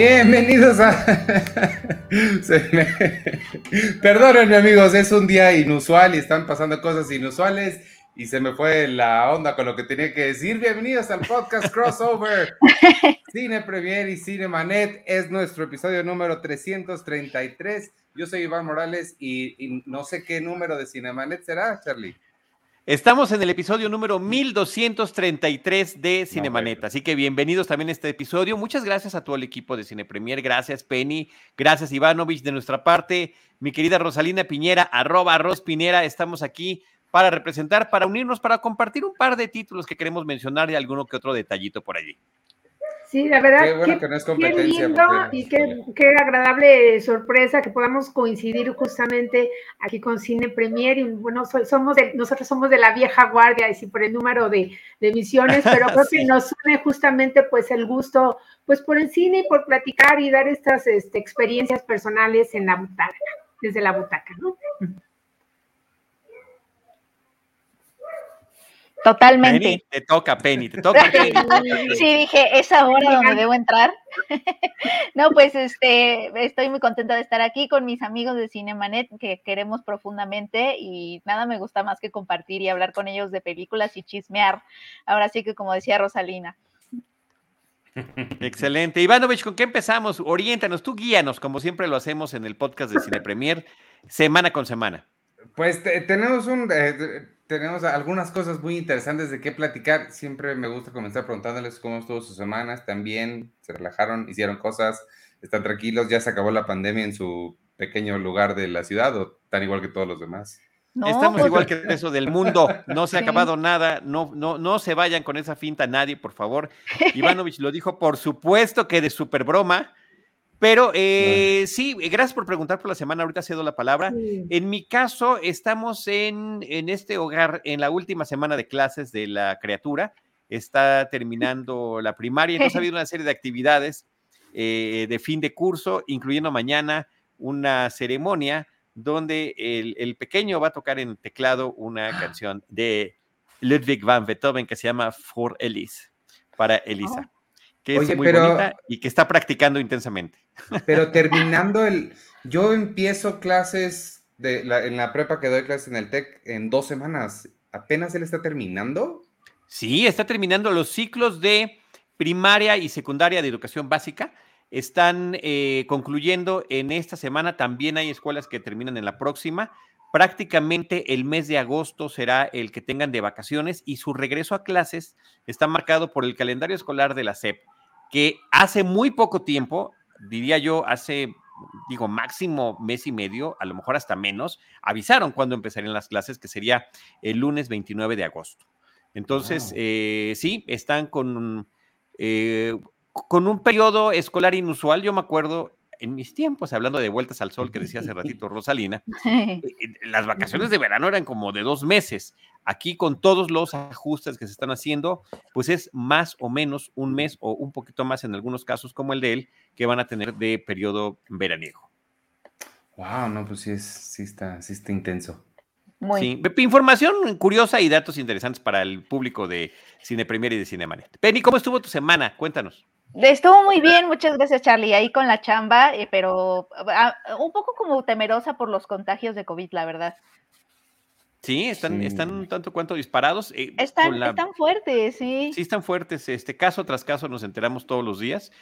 Bienvenidos a. Perdónenme, amigos, es un día inusual y están pasando cosas inusuales y se me fue la onda con lo que tenía que decir. Bienvenidos al podcast Crossover. Cine Premier y Cine Manet es nuestro episodio número 333. Yo soy Iván Morales y, y no sé qué número de Cinemanet será, Charlie. Estamos en el episodio número 1233 de Cinemanet, así que bienvenidos también a este episodio. Muchas gracias a todo el equipo de Cine Premier, gracias Penny, gracias Ivanovich de nuestra parte, mi querida Rosalina Piñera, arroba Ros Pinera, estamos aquí para representar, para unirnos, para compartir un par de títulos que queremos mencionar y alguno que otro detallito por allí. Sí, la verdad. Qué bueno que no es competencia. Qué lindo y qué, qué, agradable sorpresa que podamos coincidir justamente aquí con Cine Premier. Y bueno, somos de, nosotros somos de la vieja guardia, y sí, por el número de, de emisiones, pero creo sí. que nos une justamente pues el gusto pues por el cine y por platicar y dar estas este, experiencias personales en la butaca, desde la butaca, ¿no? Totalmente. Penny, te toca, Penny, te toca. Penny. sí, dije, es ahora donde debo entrar. no, pues este, estoy muy contenta de estar aquí con mis amigos de Cinemanet que queremos profundamente y nada me gusta más que compartir y hablar con ellos de películas y chismear. Ahora sí que como decía Rosalina. Excelente. Ivanovich, ¿con qué empezamos? Oriéntanos, tú guíanos, como siempre lo hacemos en el podcast de Cine Premier, semana con semana. Pues te, tenemos un... Eh, tenemos algunas cosas muy interesantes de qué platicar. Siempre me gusta comenzar preguntándoles cómo estuvo sus semanas. También se relajaron, hicieron cosas, están tranquilos. Ya se acabó la pandemia en su pequeño lugar de la ciudad o tan igual que todos los demás. No, Estamos pues, igual que eso del mundo. No se ha sí. acabado nada. No, no, no se vayan con esa finta nadie, por favor. Ivanovich lo dijo, por supuesto que de super broma. Pero eh, sí, gracias por preguntar por la semana, ahorita cedo la palabra. Sí. En mi caso, estamos en, en, este hogar en la última semana de clases de la criatura, está terminando la primaria, entonces ha habido una serie de actividades eh, de fin de curso, incluyendo mañana una ceremonia donde el, el, pequeño va a tocar en teclado una canción de Ludwig van Beethoven que se llama For Elise, para Elisa. Oh que es Oye, muy pero, bonita y que está practicando intensamente. Pero terminando el, yo empiezo clases de la, en la prepa que doy clases en el TEC en dos semanas. ¿Apenas él está terminando? Sí, está terminando los ciclos de primaria y secundaria de educación básica. Están eh, concluyendo en esta semana. También hay escuelas que terminan en la próxima. Prácticamente el mes de agosto será el que tengan de vacaciones y su regreso a clases está marcado por el calendario escolar de la SEP que hace muy poco tiempo, diría yo, hace, digo, máximo mes y medio, a lo mejor hasta menos, avisaron cuándo empezarían las clases, que sería el lunes 29 de agosto. Entonces, wow. eh, sí, están con, eh, con un periodo escolar inusual. Yo me acuerdo en mis tiempos, hablando de vueltas al sol que decía hace ratito Rosalina, eh, las vacaciones de verano eran como de dos meses. Aquí con todos los ajustes que se están haciendo, pues es más o menos un mes o un poquito más en algunos casos como el de él, que van a tener de periodo veraniego. Wow, no, pues sí, es, sí, está, sí está intenso. Muy. Sí. Información curiosa y datos interesantes para el público de Cine Premier y de Cinemanet. Penny, ¿cómo estuvo tu semana? Cuéntanos. Estuvo muy bien, muchas gracias Charlie, ahí con la chamba, eh, pero ah, un poco como temerosa por los contagios de COVID, la verdad. Sí, están, sí. están un tanto cuanto disparados. Eh, están, la... están, fuertes, sí. Sí, están fuertes. Este caso tras caso nos enteramos todos los días.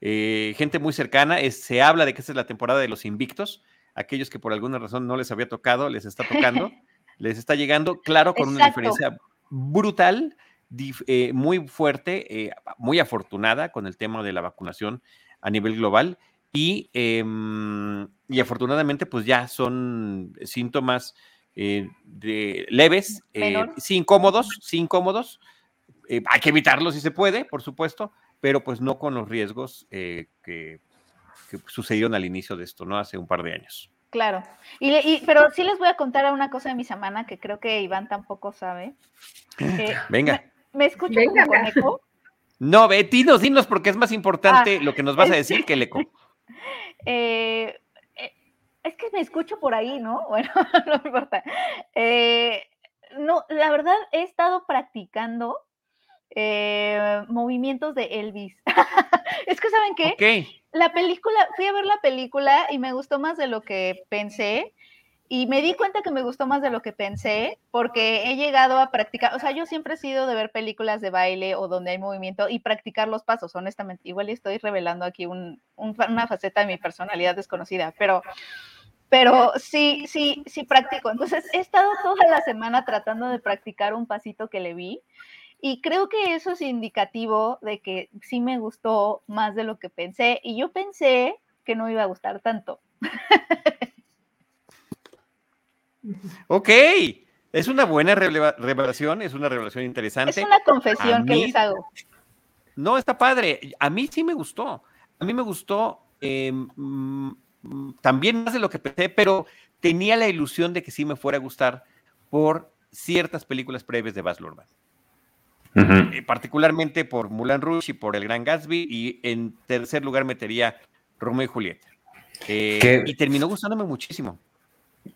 Eh, gente muy cercana, es, se habla de que esta es la temporada de los invictos. Aquellos que por alguna razón no les había tocado, les está tocando, les está llegando, claro, con Exacto. una diferencia brutal eh, muy fuerte, eh, muy afortunada con el tema de la vacunación a nivel global y, eh, y afortunadamente pues ya son síntomas eh, de leves, sí incómodos, sí incómodos, hay que evitarlos si se puede, por supuesto, pero pues no con los riesgos que, que sucedieron al inicio de esto, ¿no? Hace un par de años. Claro. Y, y, pero sí les voy a contar una cosa de mi semana que creo que Iván tampoco sabe. Eh, Venga. ¿Me escucho Venga. como con eco? No, dinos, dinos, porque es más importante ah, lo que nos vas a decir que el eco. Eh, eh, es que me escucho por ahí, ¿no? Bueno, no importa. Eh, no, la verdad he estado practicando eh, movimientos de Elvis. es que, ¿saben qué? La película, fui a ver la película y me gustó más de lo que pensé. Y me di cuenta que me gustó más de lo que pensé porque he llegado a practicar, o sea, yo siempre he sido de ver películas de baile o donde hay movimiento y practicar los pasos, honestamente. Igual estoy revelando aquí una faceta de mi personalidad desconocida, pero, pero sí, sí, sí practico. Entonces, he estado toda la semana tratando de practicar un pasito que le vi y creo que eso es indicativo de que sí me gustó más de lo que pensé y yo pensé que no iba a gustar tanto. Ok, es una buena revelación, es una revelación interesante. Es una confesión que les hago. No, está padre. A mí sí me gustó. A mí me gustó em, mm, también más de lo que pensé, pero tenía la ilusión de que sí me fuera a gustar por ciertas películas previas de Baz Luhrmann. Eh, particularmente por Mulan Rouge y por El Gran Gatsby, y en tercer lugar metería Romeo y Julieta. Eh, y terminó gustándome muchísimo.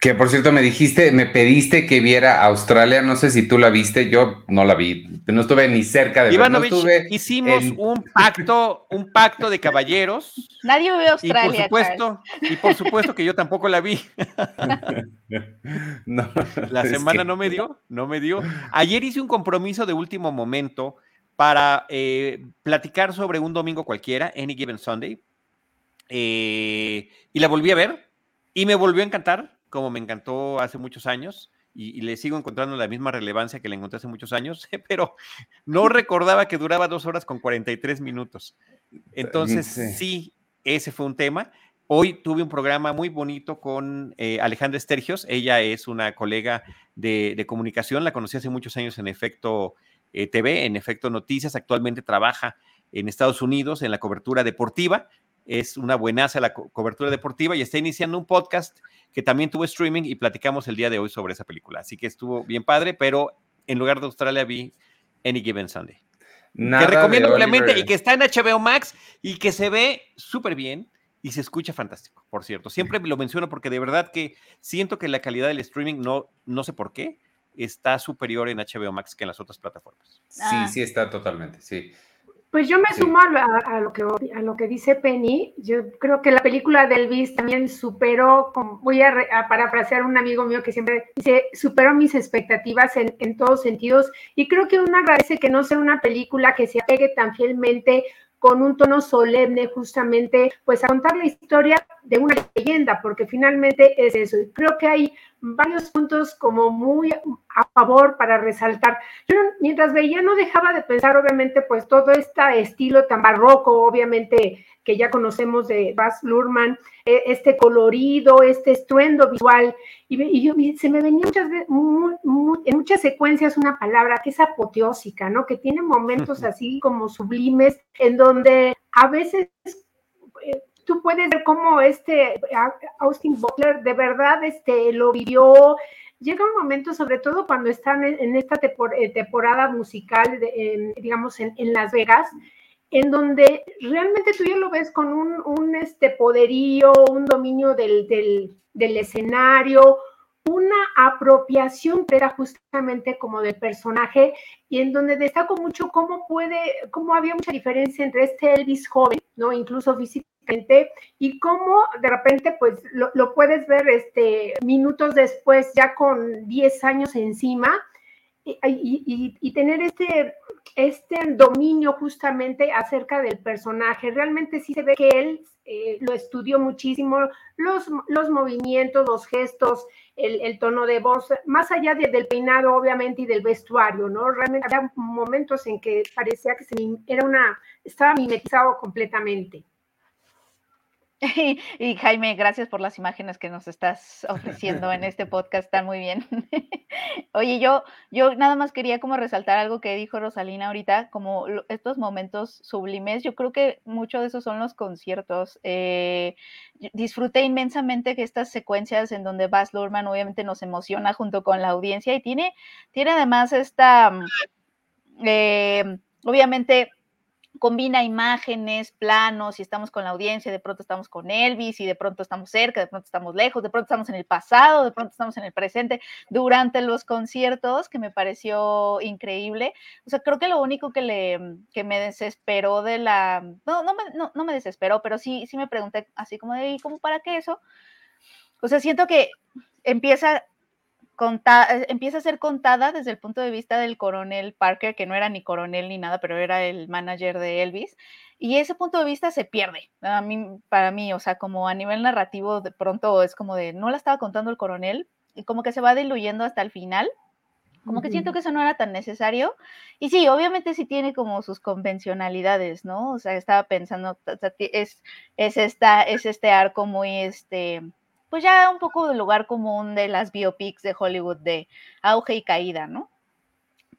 Que por cierto me dijiste, me pediste que viera Australia, no sé si tú la viste, yo no la vi, no estuve ni cerca de Ivanovich, hicimos un pacto, un pacto de caballeros. Nadie vio Australia. Y por supuesto, y por supuesto que yo tampoco la vi. la semana no me dio, no me dio. Ayer hice un compromiso de último momento para eh, platicar sobre un domingo cualquiera, Any Given Sunday, eh, y la volví a ver y me volvió a encantar como me encantó hace muchos años y, le sigo encontrando la misma relevancia que le encontré hace muchos años, pero no recordaba que duraba dos horas con 43 minutos. Entonces, sí. ese fue un tema. Hoy tuve un programa muy bonito con eh, Alejandra Estergios. Ella es una colega de, comunicación, la conocí hace muchos años en Efecto eh, TV, en Efecto Noticias. Actualmente trabaja en Estados Unidos en la cobertura deportiva es una buenaza la cobertura deportiva y está iniciando un podcast que también tuvo streaming y platicamos el día de hoy sobre esa película. Así que estuvo bien padre, pero en lugar de Australia vi Any Given Sunday. que recomiendo ampliamente y que está en HBO Max y que se ve súper bien y se escucha fantástico, por cierto. Siempre lo menciono porque de verdad que siento que la calidad del streaming, no, no sé por qué, está superior en HBO Max que en las otras plataformas. Sí, ah. sí está totalmente, sí. Pues yo me sumo a, lo que, a lo que dice Penny. Yo creo que la película de Elvis también superó, voy a, parafrasear a un amigo mío que siempre dice, superó mis expectativas en, en todos sentidos. Y creo que uno agradece que no sea una película que se apegue tan fielmente con un tono solemne justamente, pues a contar la historia de una leyenda, porque finalmente es eso. Y creo que hay varios puntos como muy a favor para resaltar. Yo mientras veía no dejaba de pensar, obviamente, pues todo este estilo tan barroco, obviamente, que ya conocemos de Baz Luhrmann, eh, este colorido, este estruendo visual, y, se me venía muchas en muchas secuencias una palabra que es apoteósica, ¿no? Que tiene momentos así como sublimes, en donde a veces eh, tú puedes ver cómo este Austin Butler de verdad este, lo vivió. Llega un momento, sobre todo cuando están en, esta eh, temporada musical, digamos, en, Las Vegas, en donde realmente tú ya lo ves con un, este poderío, un dominio del, del, escenario, una apropiación que era justamente como del personaje y en donde destaco mucho cómo puede, cómo había mucha diferencia entre este Elvis joven, ¿no? Incluso físicamente, y cómo de repente pues lo, puedes ver este, minutos después ya con 10 años encima y, tener este, este dominio justamente acerca del personaje. Realmente sí se ve que él eh, lo estudió muchísimo, los, los movimientos, los gestos, el, tono de voz, más allá del peinado, obviamente, y del vestuario, ¿no? Realmente había momentos en que parecía que se, era una, estaba mimetizado completamente. Y, Jaime, gracias por las imágenes que nos estás ofreciendo en este podcast, están muy bien. Oye, yo, yo nada más quería como resaltar algo que dijo Rosalina ahorita, como estos momentos sublimes, yo creo que mucho de esos son los conciertos. Eh, disfruté inmensamente que estas secuencias en donde Baz Luhrmann obviamente nos emociona junto con la audiencia y tiene, tiene además esta, mm, eh, obviamente combina imágenes, planos, y estamos con la audiencia, de pronto estamos con Elvis, y de pronto estamos cerca, de pronto estamos lejos, de pronto estamos en el pasado, de pronto estamos en el presente, durante los conciertos, que me pareció increíble. O sea, creo que lo único que, le, que me desesperó de la... No, no me, no, no me desesperó, pero sí, sí me pregunté así como de, ¿y cómo para qué eso? O sea, siento que empieza eh, empieza a ser contada desde el punto de vista del coronel Parker, que no era ni coronel ni nada, pero era el manager de Elvis, y ese punto de vista se pierde a mí, para mí, o sea, como a nivel narrativo, de pronto es como de, no la estaba contando el coronel, y como que se va diluyendo hasta el final, como que siento que eso no era tan necesario. Y sí, obviamente sí tiene como sus convencionalidades, ¿no? O sea, estaba pensando, es, es, esta, es este arco muy, este, pues ya un poco del lugar común de las biopics de Hollywood de auge y caída, ¿no?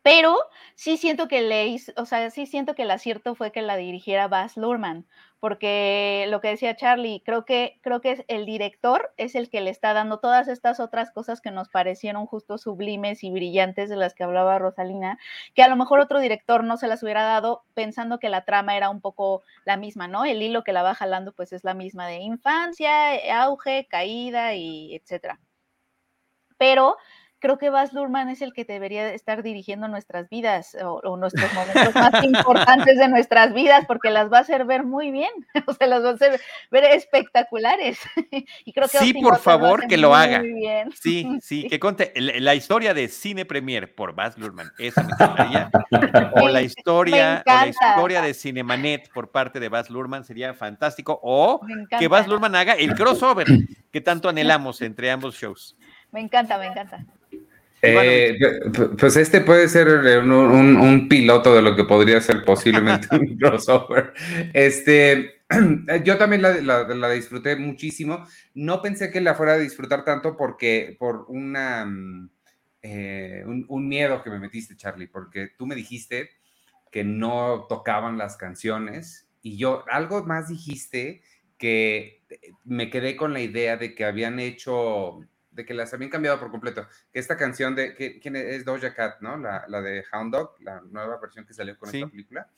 Pero sí siento que le o sea, sí siento que el acierto fue que la dirigiera Baz Luhrmann, porque lo que decía Charlie, creo que, creo que el director es el que le está dando todas estas otras cosas que nos parecieron justo sublimes y brillantes de las que hablaba Rosalina, que a lo mejor otro director no se las hubiera dado pensando que la trama era un poco la misma, ¿no? El hilo que la va jalando pues es la misma de infancia, auge, caída y etcétera. Pero creo que Baz Luhrmann es el que debería estar dirigiendo nuestras vidas o, nuestros momentos más importantes de nuestras vidas, porque las va a hacer ver muy bien, o sea, las va a hacer ver espectaculares. y creo que sí, por favor, que lo haga. Sí, sí, que conte la historia de Cine Premier por Baz Luhrmann, esa me encantaría. o la historia, o la historia de Cinemanet por parte de Baz Luhrmann sería fantástico. O que Baz Luhrmann haga el crossover que tanto anhelamos entre ambos shows. Me encanta, me encanta. Eh, pues este puede ser un, piloto de lo que podría ser posiblemente un crossover. Este, yo también la, disfruté muchísimo. No pensé que la fuera a disfrutar tanto porque por una, mm, eh, un, miedo que me metiste, Charlie, porque tú me dijiste que no tocaban las canciones y yo algo más dijiste que me quedé con la idea de que habían hecho de que las habían cambiado por completo. Que esta canción de, que, ¿quién es? Doja Cat, ¿no? La, la, de Hound Dog, la nueva versión que salió con esta película.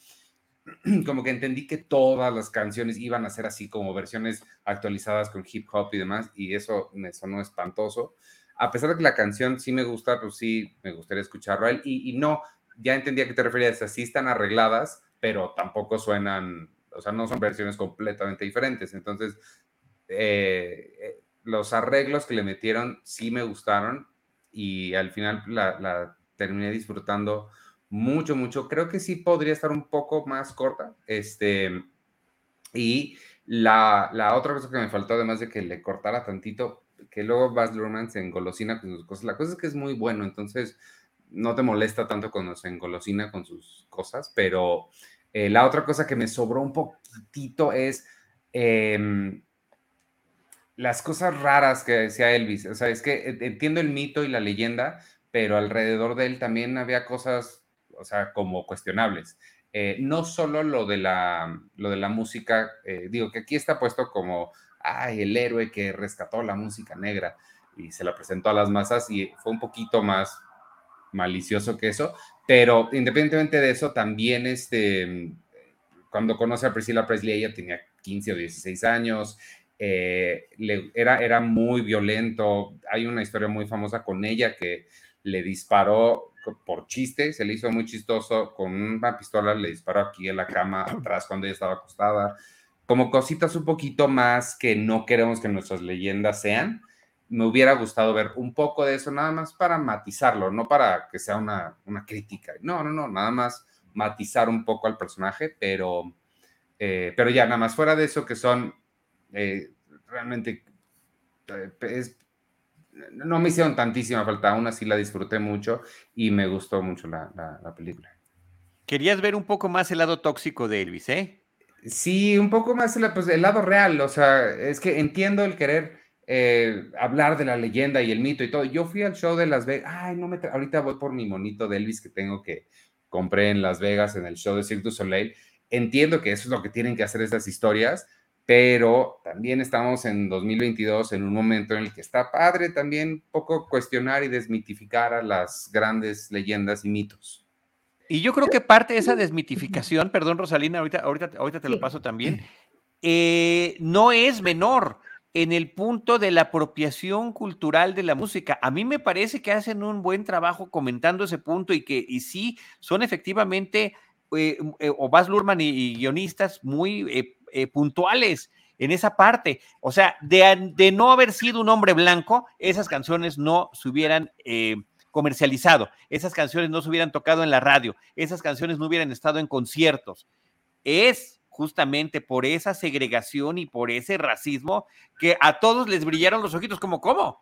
Como que entendí que todas las canciones iban a ser así como versiones actualizadas con hip hop y demás, y eso me sonó espantoso. A pesar de que la canción sí me gusta, pues sí me gustaría escucharlo a él. Y, y no, ya entendía a qué te referías, así están arregladas, pero tampoco suenan, o sea, no son versiones completamente diferentes. Entonces, eh, eh los arreglos que le metieron sí me gustaron y al final la, terminé disfrutando mucho, mucho. Creo que sí podría estar un poco más corta. Este, y la, otra cosa que me faltó, además de que le cortara tantito, que luego Baz Luhrmann se engolosina con sus cosas. La cosa es que es muy bueno, entonces no te molesta tanto cuando se engolosina con sus cosas, pero eh, la otra cosa que me sobró un poquitito es... Em, las cosas raras que decía Elvis. O sea, es que entiendo el mito y la leyenda, pero alrededor de él también había cosas, o sea, como cuestionables. Eh, no solo lo de la, lo de la música, eh, digo que aquí está puesto como, ay, el héroe que rescató la música negra y se la presentó a las masas y fue un poquito más malicioso que eso, pero independientemente de eso, también este, cuando conoce a Priscilla Presley, ella tenía 15 o 16 años, eh, era, era muy violento. Hay una historia muy famosa con ella que le disparó por chiste, se le hizo muy chistoso, con una pistola le disparó aquí en la cama atrás cuando ella estaba acostada. Como cositas un poquito más que no queremos que nuestras leyendas sean. Me hubiera gustado ver un poco de eso, nada más para matizarlo, no para que sea una, una crítica. No, no, no, nada más matizar un poco al personaje, pero, eh, pero ya, nada más fuera de eso, que son eh, realmente eh, no me hicieron tantísima falta, aún así la disfruté mucho y me gustó mucho la, película. Querías ver un poco más el lado tóxico de Elvis, ¿eh? Sí, un poco más el, pues, el lado real, o sea, es que entiendo el querer eh, hablar de la leyenda y el mito y todo. Yo fui al show de Las Vegas, ay, no me, ahorita voy por mi monito de Elvis que tengo que compré en Las Vegas en el show de Cirque du Soleil. Entiendo que eso es lo que tienen que hacer estas historias, pero también estamos en 2022 en un momento en el que está padre también poco cuestionar y desmitificar a las grandes leyendas y mitos. Y yo creo que parte de esa desmitificación, perdón Rosalina, ahorita, ahorita, ahorita te lo paso también, eh, no es menor en el punto de la apropiación cultural de la música. A mí me parece que hacen un buen trabajo comentando ese punto y que y sí son efectivamente eh, eh Obas Lurman y, guionistas muy eh, puntuales en esa parte. O sea, de, no haber sido un hombre blanco, esas canciones no se hubieran comercializado, esas canciones no se hubieran tocado en la radio, esas canciones no hubieran estado en conciertos. Es justamente por esa segregación y por ese racismo que a todos les brillaron los ojitos como, ¿cómo?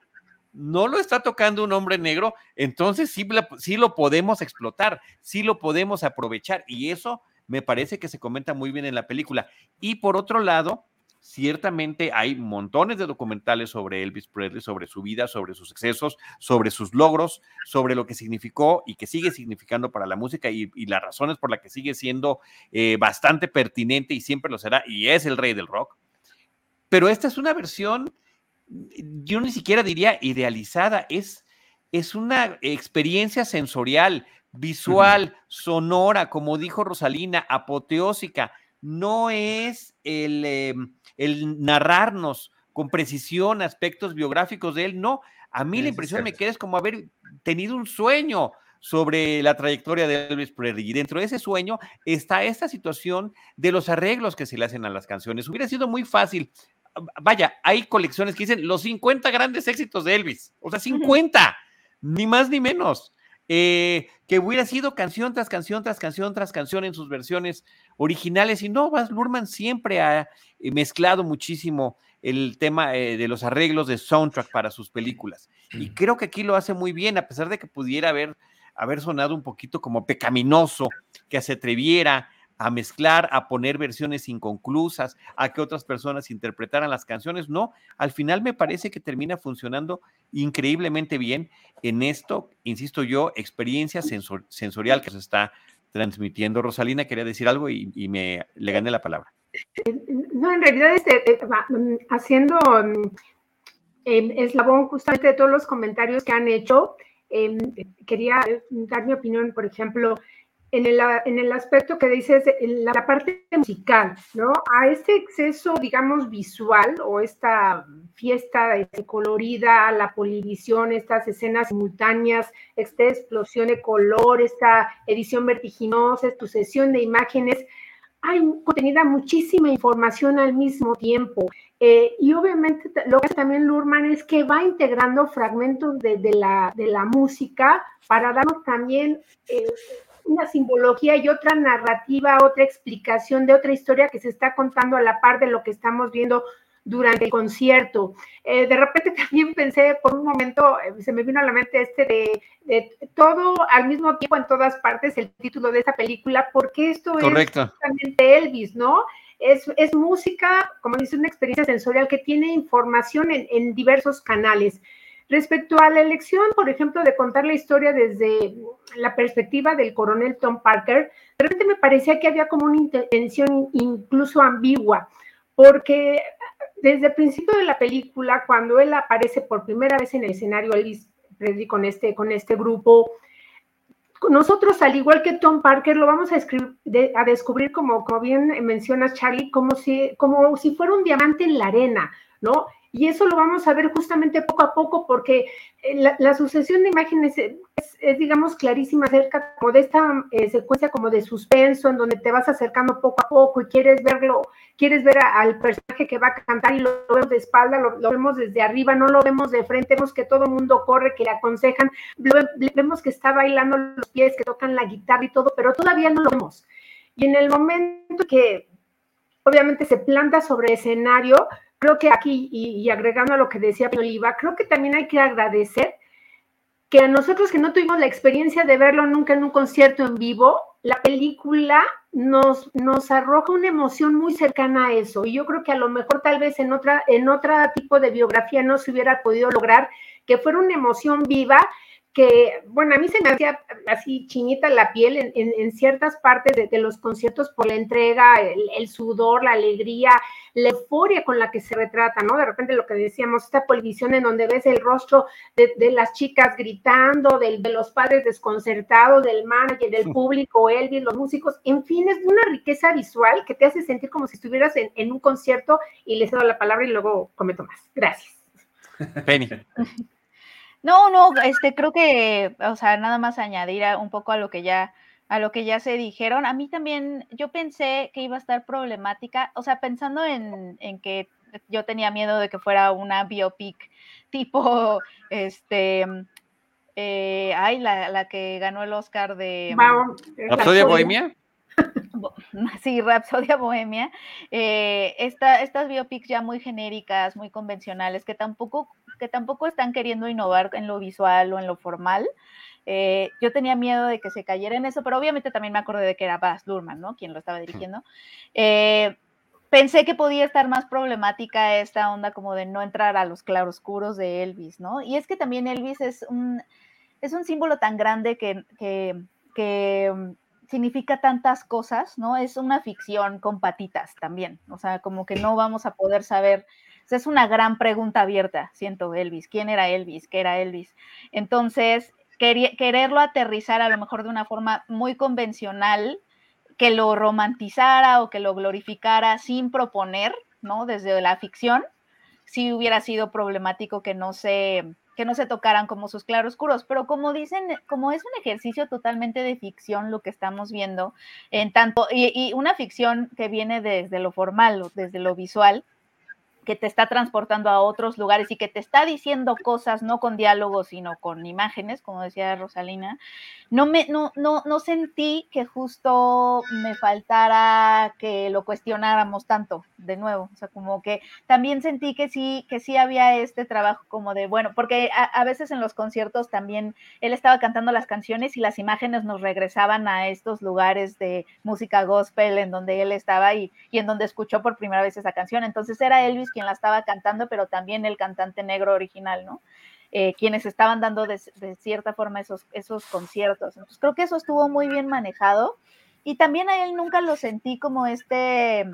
No lo está tocando un hombre negro, entonces sí, sí lo podemos explotar, sí lo podemos aprovechar y eso me parece que se comenta muy bien en la película. Y por otro lado, ciertamente hay montones de documentales sobre Elvis Presley, sobre su vida, sobre sus excesos, sobre sus logros, sobre lo que significó y que sigue significando para la música y, las razones por las que sigue siendo eh, bastante pertinente y siempre lo será y es el rey del rock. Pero esta es una versión, yo ni siquiera diría idealizada, es, es una experiencia sensorial, visual, sonora, como dijo Rosalina, apoteósica no es el, em, el narrarnos con precisión aspectos biográficos de él, no. A mí la impresión me queda es como haber tenido un sueño sobre la trayectoria de Elvis Presley. Y dentro de ese sueño está esta situación de los arreglos que se le hacen a las canciones. Hubiera sido muy fácil. Vaya, hay colecciones que dicen los 50 grandes éxitos de Elvis. O sea, 50, ni más ni menos. Eh, que hubiera sido canción tras canción tras canción tras canción en sus versiones originales. Y no, Baz Luhrmann siempre ha eh, mezclado muchísimo el tema eh, de los arreglos de soundtrack para sus películas. Y creo que aquí lo hace muy bien, a pesar de que pudiera haber, haber sonado un poquito como pecaminoso, que se atreviera a mezclar, a poner versiones inconclusas, a que otras personas interpretaran las canciones. No, al final me parece que termina funcionando increíblemente bien en esto, insisto yo, experiencia sensorial que se está transmitiendo. Rosalina quería decir algo y, me le gané la palabra. No, en realidad este, eh, haciendo el eslabón justamente de todos los comentarios que han hecho, em, quería dar mi opinión, por ejemplo, en el, en el aspecto que dices, en la, parte musical, ¿no? A este exceso, digamos, visual o esta fiesta colorida, la polivisión, estas escenas simultáneas, esta explosión de color, esta edición vertiginosa, esta sucesión de imágenes, hay contenida muchísima información al mismo tiempo. Eh, y obviamente lo que hace también Lurman es que va integrando fragmentos de, de, la, de la, música para darnos también eh, una simbología y otra narrativa, otra explicación de otra historia que se está contando a la par de lo que estamos viendo durante el concierto. Eh, de repente también pensé por un momento, eh, se me vino a la mente este de, todo al mismo tiempo en todas partes, el título de esta película, porque esto es justamente Elvis, ¿no? Es, es, música, como dice, una experiencia sensorial que tiene información en, en diversos canales. Respecto a la elección, por ejemplo, de contar la historia desde la perspectiva del coronel Tom Parker, de repente me parecía que había como una intención incluso ambigua, porque desde el principio de la película, cuando él aparece por primera vez en el escenario, Elvis con este, con este grupo, nosotros, al igual que Tom Parker, lo vamos a, a descubrir, como, como bien mencionas, Charlie, como si, como si fuera un diamante en la arena, ¿no? Y eso lo vamos a ver justamente poco a poco porque eh, la, sucesión de imágenes es, digamos, clarísima acerca como de esta eh, secuencia como de suspenso en donde te vas acercando poco a poco y quieres verlo, quieres ver al personaje que va a cantar y lo, vemos de espalda, lo, vemos desde arriba, no lo vemos de frente, vemos que todo el mundo corre, que le aconsejan, vemos que está bailando los pies, que tocan la guitarra y todo, pero todavía no lo vemos. Y en el momento que obviamente se planta sobre escenario, creo que aquí, y, agregando a lo que decía Oliva, creo que también hay que agradecer que a nosotros que no tuvimos la experiencia de verlo nunca en un concierto en vivo, la película nos, nos arroja una emoción muy cercana a eso. Y yo creo que a lo mejor tal vez en otra, en otro tipo de biografía no se hubiera podido lograr que fuera una emoción viva que, bueno, a mí se me hacía así chinita la piel en, ciertas partes de, los conciertos por la entrega, el, sudor, la alegría, la euforia con la que se retrata, ¿no? De repente lo que decíamos, esta televisión en donde ves el rostro de, las chicas gritando, de, los padres desconcertados, del manager, del público, Elvis, los músicos, en fin, es una riqueza visual que te hace sentir como si estuvieras en, en un concierto y les cedo la palabra y luego cometo más. Gracias. Penny. No, no, este, creo que, o sea, nada más añadir un poco a lo que ya, a lo que ya se dijeron. A mí también, yo pensé que iba a estar problemática, o sea, pensando en, en que yo tenía miedo de que fuera una biopic tipo, este, eh, ay, la, la, que ganó el Oscar de... ¿Rapsodia Bohemia? Sí, Rapsodia Bohemia. Eh, estas biopics ya muy genéricas, muy convencionales, que tampoco que tampoco están queriendo innovar en lo visual o en lo formal. Eh, yo tenía miedo de que se cayera en eso, pero obviamente también me acordé de que era Baz Luhrmann, ¿no? Quien lo estaba dirigiendo. Eh, pensé que podía estar más problemática esta onda como de no entrar a los claroscuros de Elvis, ¿no? Y es que también Elvis es un, es un símbolo tan grande que, que, que mm, significa tantas cosas, ¿no? Es una ficción con patitas también, o sea, como que no vamos a poder saber es una gran pregunta abierta, siento Elvis. ¿Quién era Elvis? ¿Qué era Elvis? Entonces, quererlo aterrizar a lo mejor de una forma muy convencional, que lo romantizara o que lo glorificara sin proponer, ¿no? Desde la ficción, sí hubiera sido problemático que no se que no se tocaran como sus claroscuros, pero como dicen, como es un ejercicio totalmente de ficción lo que estamos viendo, en tanto, y, y una ficción que viene desde lo formal, desde lo visual, que te está transportando a otros lugares y que te está diciendo cosas no con diálogos, sino con imágenes, como decía Rosalina, no, me, no, no, no sentí que justo me faltara que lo cuestionáramos tanto, de nuevo, o sea, como que también sentí que sí, que sí había este trabajo como de, bueno, porque a, veces en los conciertos también él estaba cantando las canciones y las imágenes nos regresaban a estos lugares de música gospel en donde él estaba y, y en donde escuchó por primera vez esa canción, entonces era Elvis quien la estaba cantando, pero también el cantante negro original, ¿no? Eh, quienes estaban dando de, cierta forma esos, esos conciertos. Entonces creo que eso estuvo muy bien manejado y también a él nunca lo sentí como este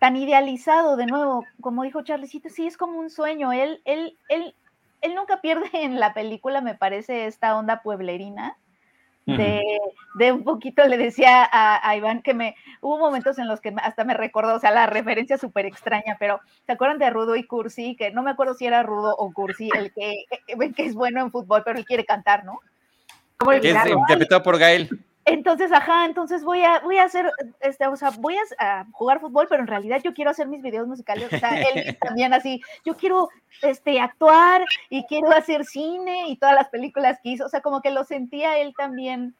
tan idealizado de nuevo, como dijo Charlicita, sí es como un sueño, él, él, él, él nunca pierde en la película, me parece, esta onda pueblerina, de, un poquito le decía a, Iván que me hubo momentos en los que hasta me recordó, o sea, la referencia súper extraña, pero ¿se acuerdan de Rudo y Cursi? Que no me acuerdo si era Rudo o Cursi, el que, que es bueno en fútbol, pero él quiere cantar, ¿no? Que es interpretado por Gael. Entonces, ajá, entonces voy a, voy a hacer, este, o sea, voy a, jugar fútbol, pero en realidad yo quiero hacer mis videos musicales, o sea, él también así, yo quiero, este, actuar y quiero hacer cine y todas las películas que hizo, o sea, como que lo sentía él también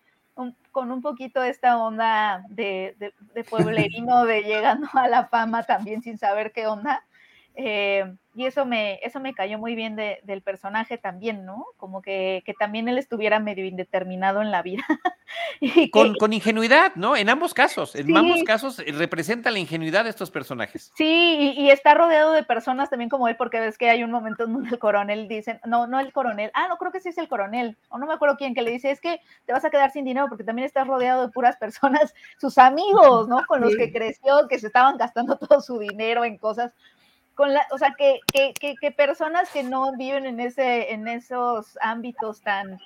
con un poquito esta onda de, de, de pueblerino, de llegando a la fama también sin saber qué onda, eh, y eso me, eso me cayó muy bien del personaje también, ¿no? Como que, también él estuviera medio indeterminado en la vida. y con, ingenuidad, ¿no? En ambos casos, en ambos casos eh, representa la ingenuidad de estos personajes. Sí, y, está rodeado de personas también como él, porque ves que hay un momento en donde el coronel dice, no, no el coronel, ah, no creo que sí es el coronel, o no me acuerdo quién, que le dice, es que te vas a quedar sin dinero porque también estás rodeado de puras personas, sus amigos, ¿no? Con los que creció, que se estaban gastando todo su dinero en cosas con la, o sea, que, que, que, personas que no viven en, ese, en esos ámbitos tan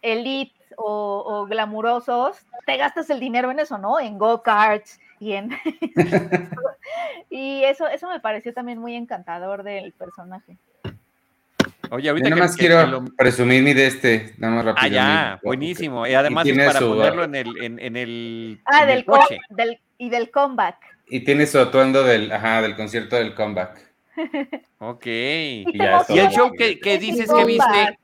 elite o, o glamurosos, te gastas el dinero en eso, ¿no? En go-karts y en... y eso, eso me pareció también muy encantador del personaje. Oye, ahorita nada más quiero presumir mi de este, nada más rápido. Ah, ya, buenísimo. Y además es para ponerlo en el, en, en el, ah, del, coche. del, y del comeback. Y tiene su atuendo del, ajá, del concierto del comeback. ok. Y, el show que, dices que viste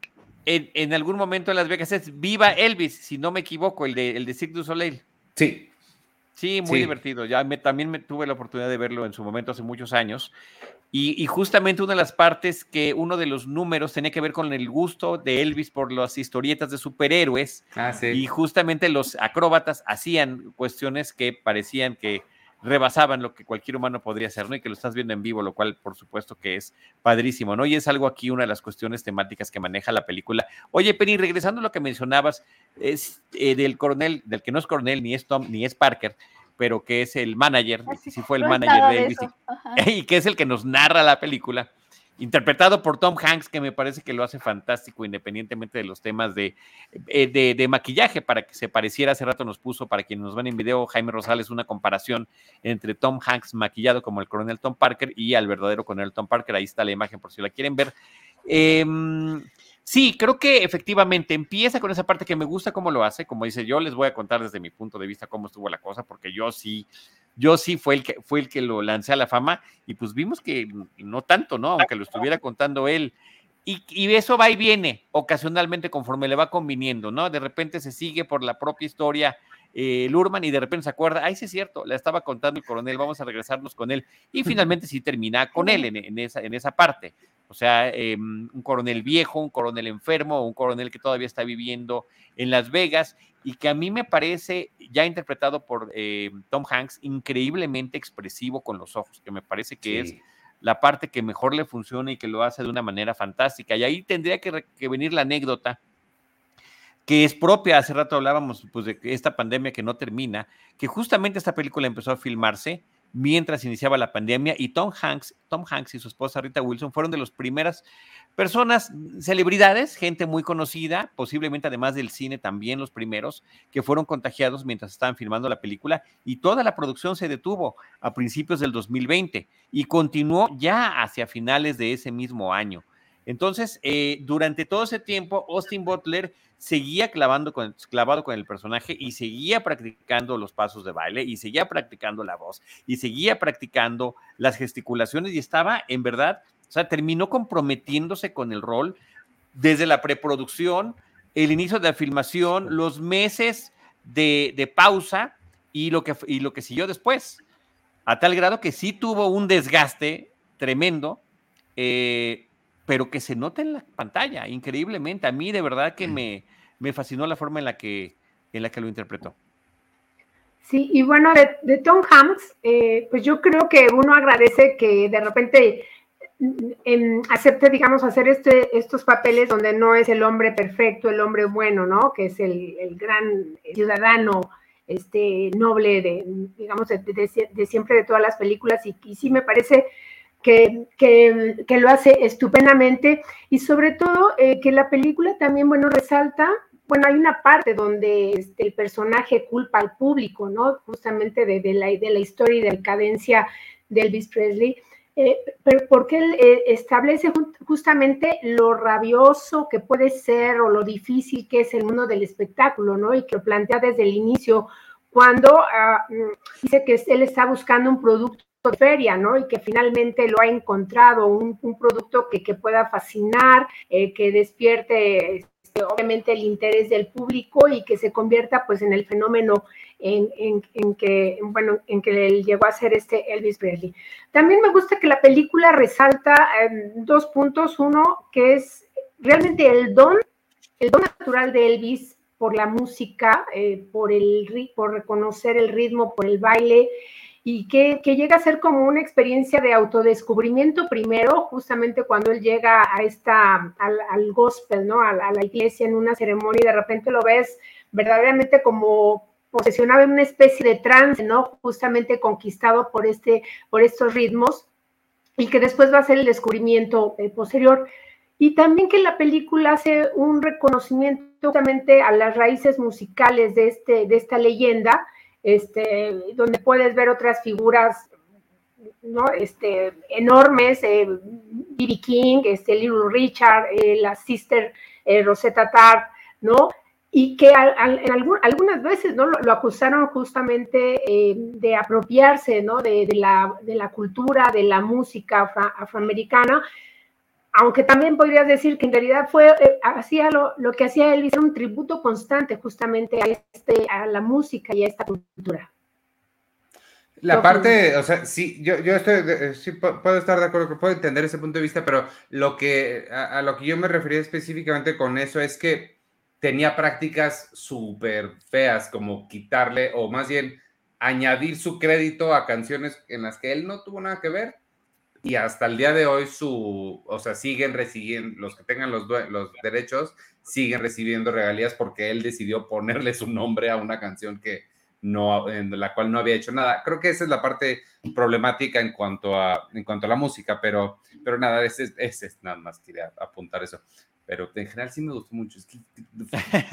en, algún momento en Las Vegas es Viva Elvis, si no me equivoco, el de, el de Cirque du Soleil. Sí. Sí, muy divertido. Ya me, también me tuve la oportunidad de verlo en su momento hace muchos años. Y, y, justamente una de las partes que uno de los números tenía que ver con el gusto de Elvis por las historietas de superhéroes. Ah, sí. Y justamente los acróbatas hacían cuestiones que parecían que rebasaban lo que cualquier humano podría hacer, ¿no? Y que lo estás viendo en vivo, lo cual por supuesto que es padrísimo, ¿no? Y es algo aquí, una de las cuestiones temáticas que maneja la película. Oye, Penny, regresando a lo que mencionabas, es eh, del coronel, del que no es coronel, ni es Tom, ni es Parker, pero que es el manager, si fue el manager de Elvis, y que es el que nos narra la película interpretado por Tom Hanks, que me parece que lo hace fantástico, independientemente de los temas de, eh, de, maquillaje, para que se pareciera, hace rato nos puso, para quienes nos ven en video, Jaime Rosales, una comparación entre Tom Hanks maquillado como el coronel Tom Parker y al verdadero coronel Tom Parker, ahí está la imagen por si la quieren ver. Em, sí, creo que efectivamente empieza con esa parte que me gusta cómo lo hace, como dice yo, les voy a contar desde mi punto de vista cómo estuvo la cosa, porque yo sí yo sí fue el que fue el que lo lancé a la fama y pues vimos que no tanto, ¿no? Aunque lo estuviera contando él. Y, eso va y viene ocasionalmente conforme le va conviniendo, ¿no? De repente se sigue por la propia historia eh, Lurman y de repente se acuerda, ay, sí es cierto, le estaba contando el coronel, vamos a regresarnos con él. Y finalmente sí termina con él en, esa, en esa parte. O sea, em, un coronel viejo, un coronel enfermo, un coronel que todavía está viviendo en Las Vegas y que a mí me parece, ya interpretado por eh, Tom Hanks, increíblemente expresivo con los ojos, que me parece que es la parte que mejor le funciona y que lo hace de una manera fantástica. Y ahí tendría que, venir la anécdota que es propia, hace rato hablábamos pues, de esta pandemia que no termina, que justamente esta película empezó a filmarse mientras iniciaba la pandemia y Tom Hanks, Tom Hanks y su esposa Rita Wilson fueron de las primeras personas, celebridades, gente muy conocida, posiblemente además del cine también los primeros, que fueron contagiados mientras estaban filmando la película y toda la producción se detuvo a principios del 2020 y continuó ya hacia finales de ese mismo año. Entonces, eh, durante todo ese tiempo, Austin Butler seguía clavando con, clavado con el personaje y seguía practicando los pasos de baile y seguía practicando la voz y seguía practicando las gesticulaciones y estaba en verdad, o sea, terminó comprometiéndose con el rol desde la preproducción, el inicio de la filmación, los meses de, pausa y lo, que, y lo que siguió después, a tal grado que sí tuvo un desgaste tremendo. Eh, pero que se nota en la pantalla, increíblemente. A mí de verdad que me, me fascinó la forma en la que, en la que lo interpretó. Sí, y bueno, de, Tom Hanks, eh, pues yo creo que uno agradece que de repente acepte, digamos, hacer este, estos papeles donde no es el hombre perfecto, el hombre bueno, ¿no? Que es el, gran ciudadano, este noble de, digamos, de, siempre de todas las películas. Y, y sí me parece que, lo hace estupendamente y sobre todo eh, que la película también, bueno, resalta, bueno, hay una parte donde este, el personaje culpa al público, ¿no? Justamente de, la, de la historia y de la cadencia de Elvis Presley, eh, pero porque él eh, establece justamente lo rabioso que puede ser o lo difícil que es el mundo del espectáculo, ¿no? Y que lo plantea desde el inicio cuando ah, mm, dice que él está buscando un producto de feria, ¿no? Y que finalmente lo ha encontrado, un, producto que, pueda fascinar, eh, que despierte este, obviamente el interés del público y que se convierta pues en el fenómeno en, que, bueno, en que llegó a ser este Elvis Presley. También me gusta que la película resalta em, dos puntos. Uno, que es realmente el don, el don natural de Elvis por la música, eh, por, el, por reconocer el ritmo, por el baile, y que, llega a ser como una experiencia de autodescubrimiento primero, justamente cuando él llega a esta, al, gospel, ¿no? A, la iglesia en una ceremonia y de repente lo ves verdaderamente como posesionado en una especie de trance, ¿no? Justamente conquistado por, este, por estos ritmos y que después va a ser el descubrimiento eh, posterior. Y también que la película hace un reconocimiento justamente a las raíces musicales de, este, de esta leyenda, este, donde puedes ver otras figuras ¿no? este, enormes, eh, B.B. King, este, Little Richard, eh, la Sister eh, Rosetta Tart, ¿no? Y que en algunas veces ¿no? Lo, acusaron justamente eh, de apropiarse ¿no? de, la, de, la, cultura, de la música afroamericana, aunque también podrías decir que en realidad fue, eh, hacía lo, lo, que hacía Elvis, era un tributo constante justamente a, este, a la música y a esta cultura. La parte, o sea, sí, yo, yo estoy, eh, sí puedo estar de acuerdo, puedo entender ese punto de vista, pero lo que, a, lo que yo me refería específicamente con eso es que tenía prácticas súper feas, como quitarle, o más bien añadir su crédito a canciones en las que él no tuvo nada que ver. Y hasta el día de hoy, su, o sea, siguen recibiendo, los que tengan los, los derechos, siguen recibiendo regalías porque él decidió ponerle su nombre a una canción que no, en la cual no había hecho nada. Creo que esa es la parte problemática en cuanto a, en cuanto a la música, pero, pero nada, ese, es nada más quería apuntar eso. Pero en general sí me gustó mucho. Es que,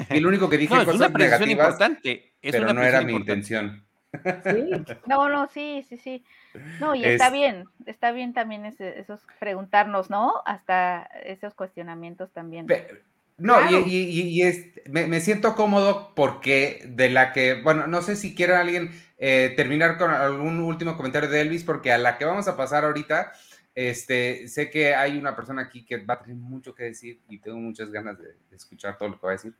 el único que dije no, es una negativas, importante. pero no era mi intención. Sí, no, no, sí, sí, sí. No, y está bien, está bien también esos preguntarnos, ¿no? Hasta esos cuestionamientos también. no, y, me, siento cómodo porque de la que, bueno, no sé si quiere alguien eh, terminar con algún último comentario de Elvis, porque a la que vamos a pasar ahorita, este, sé que hay una persona aquí que va a tener mucho que decir y tengo muchas ganas de, escuchar todo lo que va a decir.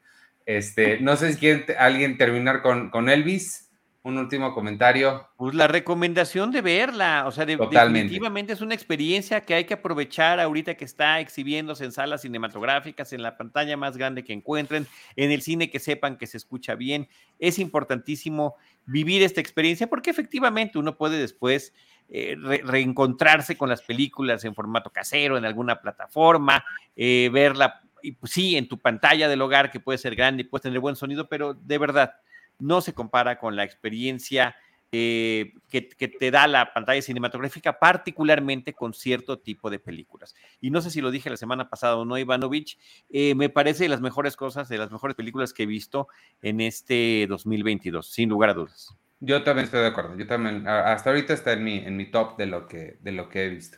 Este, no sé si quiere alguien terminar con, con Elvis un último comentario. Pues la recomendación de verla, o sea, definitivamente es una experiencia que hay que aprovechar ahorita que está exhibiéndose en salas cinematográficas, en la pantalla más grande que encuentren, en el cine que sepan que se escucha bien. Es importantísimo vivir esta experiencia porque efectivamente uno puede después eh, reencontrarse con las películas en formato casero, en alguna plataforma, eh, verla, y, pues, sí, en tu pantalla del hogar que puede ser grande y puede tener buen sonido, pero de verdad no se compara con la experiencia eh, que, te da la pantalla cinematográfica, particularmente con cierto tipo de películas. Y no sé si lo dije la semana pasada o no, Ivanovich, eh, me parece de las mejores cosas, de las mejores películas que he visto en este 2022, sin lugar a dudas. Yo también estoy de acuerdo. Yo también, hasta ahorita está en mi, en mi top de lo que, de lo que he visto.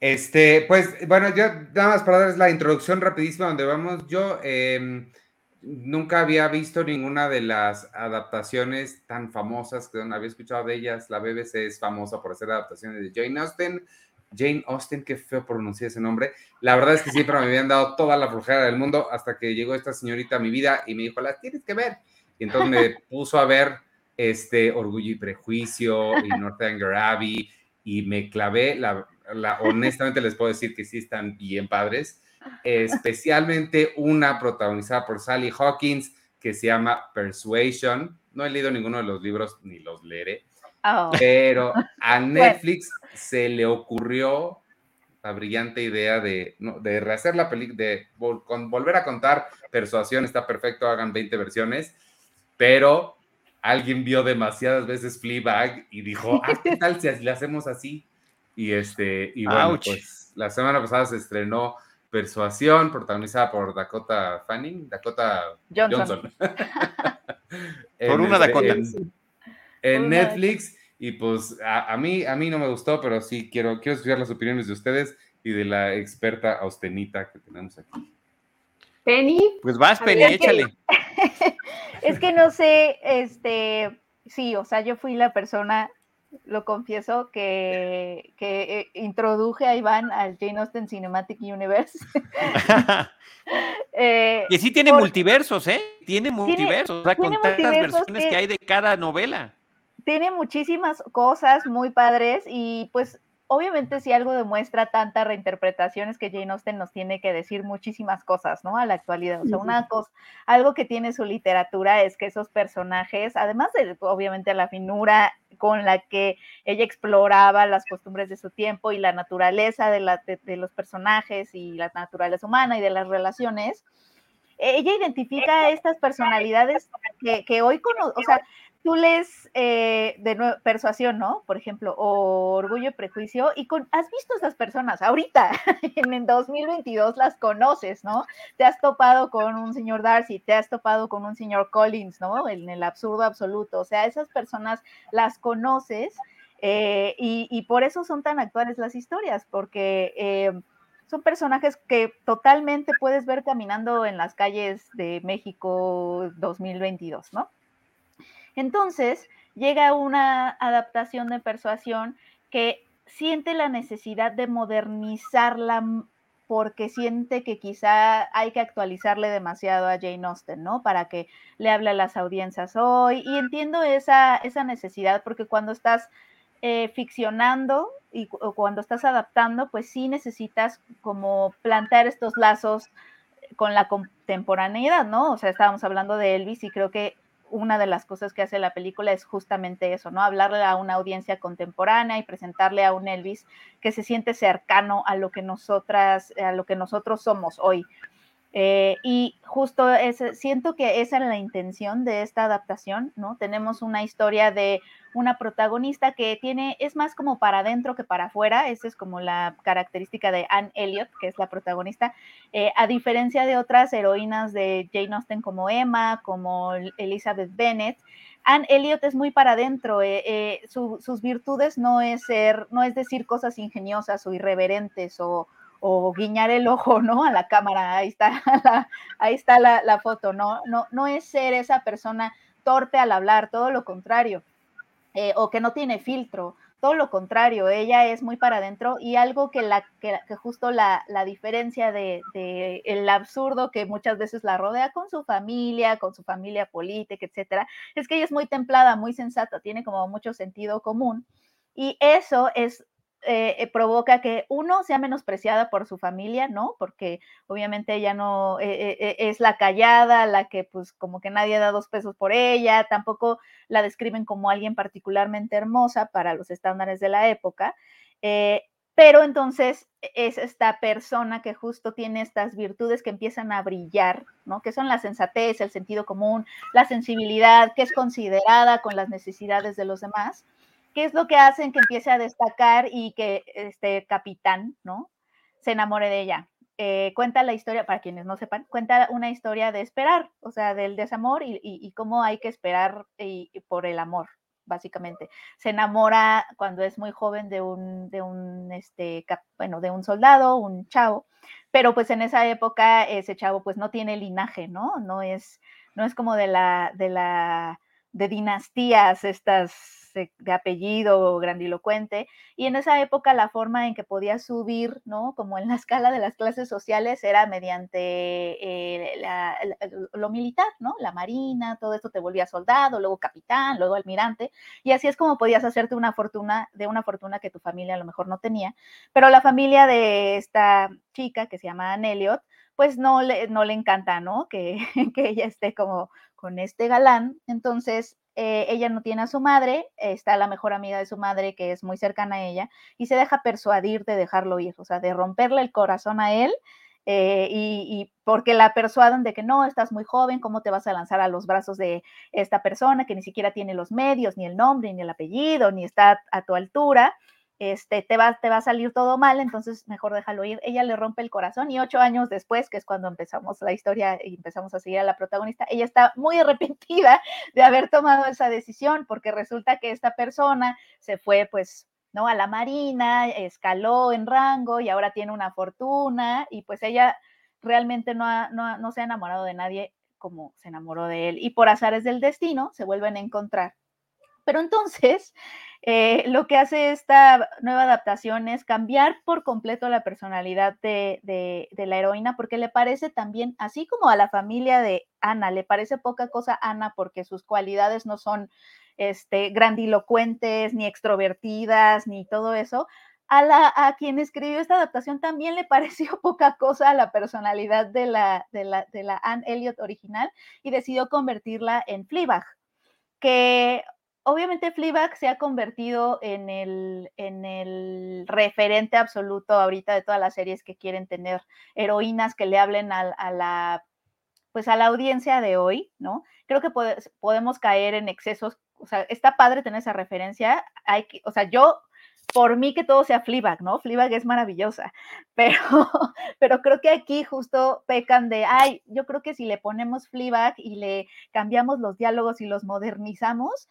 Este, pues, bueno, ya nada más para darles la introducción rapidísima donde vamos. Yo, eh, nunca había visto ninguna de las adaptaciones tan famosas que había escuchado de ellas. La BBC es famosa por hacer adaptaciones de Jane Austen. Jane Austen, qué feo pronunciar ese nombre. La verdad es que siempre me habían dado toda la flojera del mundo hasta que llegó esta señorita a mi vida y me dijo, las tienes que ver. Y entonces me puso a ver este Orgullo y Prejuicio y Northanger Abbey y me clavé. La, la, honestamente les puedo decir que sí están bien padres especialmente una protagonizada por Sally Hawkins que se llama Persuasion. No he leído ninguno de los libros ni los leeré, oh. pero a Netflix se le ocurrió la brillante idea de, de rehacer la película, de volver a contar Persuasión, está perfecto, hagan 20 versiones, pero alguien vio demasiadas veces Fleabag y dijo, ah, ¿qué tal si le hacemos así? Y este, y bueno, pues la semana pasada se estrenó Persuasión, protagonizada por Dakota Fanning, Dakota Johnson. por una este, Dakota. En, Netflix, y pues a, mí, a mí no me gustó, pero sí quiero, quiero escuchar las opiniones de ustedes y de la experta austenita que tenemos aquí. Penny. Pues vas, Penny, échale. es que no sé, este, sí, o sea, yo fui la persona lo confieso, que, que eh, introduje a Iván al Jane Austen Cinematic Universe. eh, que sí tiene multiversos, ¿eh? Tiene multiversos, o sea, con tantas versiones que, que hay de cada novela. Tiene muchísimas cosas muy padres y pues obviamente si algo demuestra tanta reinterpretación es que Jane Austen nos tiene que decir muchísimas cosas, ¿no? A la actualidad. O sea, una cosa, algo que tiene su literatura es que esos personajes, además de obviamente la finura con la que ella exploraba las costumbres de su tiempo y la naturaleza de, la, de, los personajes y la naturaleza humana y de las relaciones, ella identifica estas personalidades que, que hoy, o sea, tú lees eh, de Persuasión, ¿no? Por ejemplo, o Orgullo y Prejuicio, y has visto a esas personas ahorita, en el 2022 las conoces, ¿no? Te has topado con un señor Darcy, te has topado con un señor Collins, ¿no? En el absurdo absoluto, o sea, esas personas las conoces eh, y, por eso son tan actuales las historias, porque... Eh, son personajes que totalmente puedes ver caminando en las calles de México 2022, ¿no? Entonces, llega una adaptación de persuasión que siente la necesidad de modernizarla porque siente que quizá hay que actualizarle demasiado a Jane Austen, ¿no? Para que le hable a las audiencias hoy. Y entiendo esa, esa necesidad porque cuando estás eh, ficcionando y cuando estás adaptando, pues sí necesitas como plantear estos lazos con la contemporaneidad, ¿no? O sea, estábamos hablando de Elvis y creo que una de las cosas que hace la película es justamente eso, ¿no? Hablarle a una audiencia contemporánea y presentarle a un Elvis que se siente cercano a lo que nosotras, a lo que nosotros somos hoy. Eh, y justo siento que esa es la intención de esta adaptación, ¿no? Tenemos una historia de una protagonista que tiene, es más como para adentro que para afuera, esa es como la característica de Anne Elliot, que es la protagonista, eh, a diferencia de otras heroínas de Jane Austen como Emma, como Elizabeth Bennet, Anne Elliot es muy para adentro, eh, sus virtudes no es ser, no es decir cosas ingeniosas o irreverentes o, o guiñar el ojo, ¿no? A la cámara, ahí está, la, ahí está la, foto, ¿no? ¿no? No es ser esa persona torpe al hablar, todo lo contrario, eh, o que no tiene filtro, todo lo contrario, ella es muy para adentro y algo que, la, que, justo la, la diferencia de, de, el absurdo que muchas veces la rodea con su familia, con su familia política, etcétera, es que ella es muy templada, muy sensata, tiene como mucho sentido común. Y eso es eh, eh, provoca que uno sea menospreciada por su familia, ¿no? Porque obviamente ella no eh, es la callada, la que pues como que nadie da dos pesos por ella, tampoco la describen como alguien particularmente hermosa para los estándares de la época. pero entonces es esta persona que justo tiene estas virtudes que empiezan a brillar, ¿no? Que son la sensatez, el sentido común, la sensibilidad, que es considerada con las necesidades de los demás ¿Qué es lo que hacen que empiece a destacar y que este capitán, ¿no? Se enamore de ella. Eh, cuenta la historia, para quienes no sepan, cuenta una historia de esperar, o sea, del desamor y, cómo hay que esperar por el amor, básicamente. Se enamora cuando es muy joven de un, de un, este, bueno, de un soldado, un chavo, pero pues en esa época ese chavo pues no tiene linaje, ¿no? No es, no es como de la, de la, de dinastías estas de, apellido grandilocuente, y en esa época la forma en que podía subir, ¿no? Como en la escala de las clases sociales era mediante eh, lo militar, ¿no? La marina, todo esto te volvía soldado, luego capitán, luego almirante, y así es como podías hacerte una fortuna, de una fortuna que tu familia a lo mejor no tenía, pero la familia de esta chica que se llama Aneliot, pues no le, no le encanta, ¿no? Que, que ella esté como con este galán. Entonces, eh, ella no tiene a su madre, está la mejor amiga de su madre que es muy cercana a ella y se deja persuadir de dejarlo ir, o sea, de romperle el corazón a él. Eh, y, porque la persuadan de que no, estás muy joven, ¿cómo te vas a lanzar a los brazos de esta persona que ni siquiera tiene los medios, ni el nombre, ni el apellido, ni está a tu altura? Este, te, va, te va a salir todo mal, entonces mejor déjalo ir. Ella le rompe el corazón y ocho años después, que es cuando empezamos la historia y empezamos a seguir a la protagonista, ella está muy arrepentida de haber tomado esa decisión porque resulta que esta persona se fue pues ¿no? a la marina, escaló en rango y ahora tiene una fortuna y pues ella realmente no, no, no se ha enamorado de nadie como se enamoró de él y por azares del destino se vuelven a encontrar. Pero entonces eh, lo que hace esta nueva adaptación es cambiar por completo la personalidad de, la heroína, porque le parece también, así como a la familia de Ana, le parece poca cosa Ana porque sus cualidades no son este, grandilocuentes, ni extrovertidas, ni todo eso. A, a quien escribió esta adaptación también le pareció poca cosa a la personalidad de la Anne Elliot original y decidió convertirla en Fleabag, que obviamente Fleabag se ha convertido en el, en el referente absoluto ahorita de todas las series que quieren tener heroínas que le hablen a, la pues a la audiencia de hoy, ¿no? Creo que podemos caer en excesos, o sea, está padre tener esa referencia, hay que, o sea, yo por mí que todo sea Fleabag, ¿no? Fleabag es maravillosa, pero, pero creo que aquí justo pecan de, ay, yo creo que si le ponemos Fleabag y le cambiamos los diálogos y los modernizamos,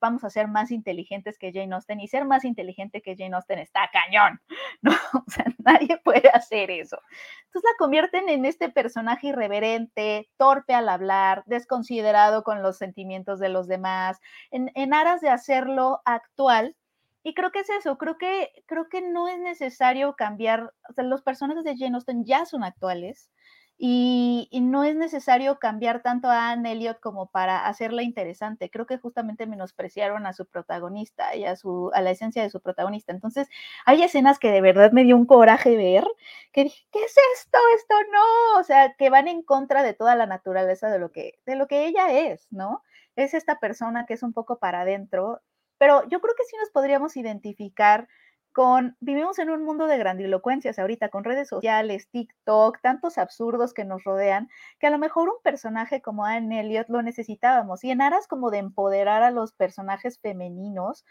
vamos a ser más inteligentes que Jane Austen y ser más inteligente que Jane Austen está cañón, ¿no? O sea, nadie puede hacer eso. Entonces la convierten en este personaje irreverente, torpe al hablar, desconsiderado con los sentimientos de los demás, en, en aras de hacerlo actual. Y creo que es eso, creo que, creo que no es necesario cambiar, o sea, los personajes de Jane Austen ya son actuales, y, no es necesario cambiar tanto a Anne Elliot como para hacerla interesante. Creo que justamente menospreciaron a su protagonista y a, su, a la esencia de su protagonista. Entonces, hay escenas que de verdad me dio un coraje ver, que dije, ¿qué es esto? Esto no. O sea, que van en contra de toda la naturaleza de lo que, de lo que ella es, ¿no? es esta persona que es un poco para adentro, pero yo creo que sí nos podríamos identificar con, vivimos en un mundo de grandilocuencias ahorita, con redes sociales, TikTok, tantos absurdos que nos rodean, que a lo mejor un personaje como Anne Elliot lo necesitábamos. Y en aras como de empoderar a los personajes femeninos,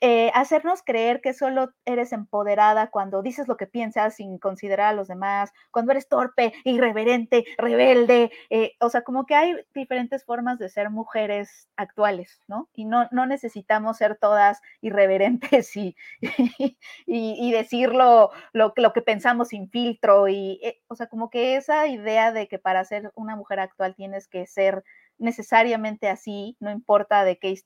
eh, hacernos creer que solo eres empoderada cuando dices lo que piensas sin considerar a los demás, cuando eres torpe, irreverente, rebelde, eh, o sea, como que hay diferentes formas de ser mujeres actuales, ¿no? Y no, no necesitamos ser todas irreverentes y, y, decirlo lo, lo, que pensamos sin filtro, y, eh, o sea, como que esa idea de que para ser una mujer actual tienes que ser necesariamente así, no importa de qué,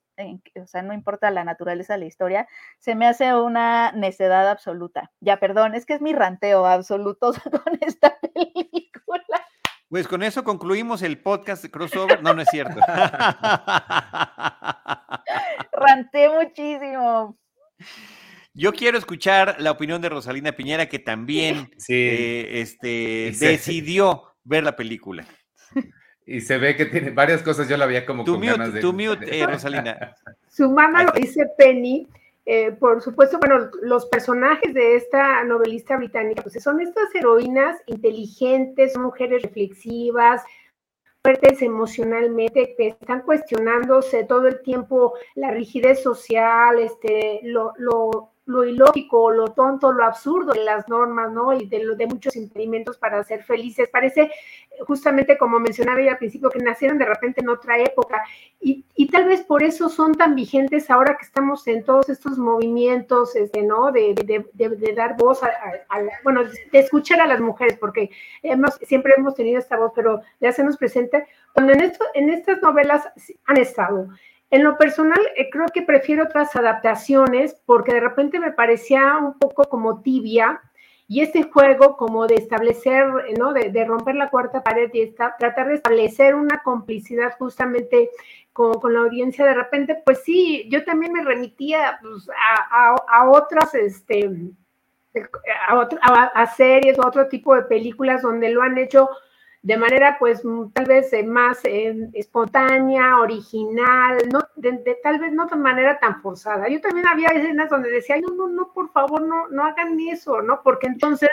o sea, no importa la naturaleza de la historia, se me hace una necedad absoluta. Ya, perdón, es que es mi ranteo absoluto con esta película. Pues con eso concluimos el podcast de crossover. No, no es cierto. Ranté muchísimo. Yo quiero escuchar la opinión de Rosalina Piñera, que también eh, este, decidió ver la película. Y se ve que tiene varias cosas, yo la veía como tu mute, de... Tu mute, eh, Rosalina. Su mamá lo dice Penny, eh, por supuesto, bueno, los personajes de esta novelista británica, pues son estas heroínas inteligentes, mujeres reflexivas, fuertes emocionalmente, que están cuestionándose todo el tiempo la rigidez social, este, lo, lo lo ilógico, lo tonto, lo absurdo de las normas, ¿no? Y de, de muchos impedimentos para ser felices. Parece justamente como mencionaba yo al principio, que nacieron de repente en otra época y, tal vez por eso son tan vigentes ahora que estamos en todos estos movimientos, este, ¿no? De, de, de dar voz a, bueno, de escuchar a las mujeres, porque siempre hemos tenido esta voz, pero de hacernos presente, cuando en estas novelas han estado. En lo personal, eh, creo que prefiero otras adaptaciones porque de repente me parecía un poco como tibia y este juego como de establecer, ¿no? De, romper la cuarta pared y tratar de establecer una complicidad justamente con, la audiencia, de repente, pues sí, yo también me remitía pues, a, otras, este, a, a series o otro tipo de películas donde lo han hecho de manera pues tal vez eh, más eh, espontánea, original, no, de, tal vez no de manera tan forzada. Yo también había escenas donde decía, no, no, no, por favor, no, no hagan eso, ¿no? Porque entonces...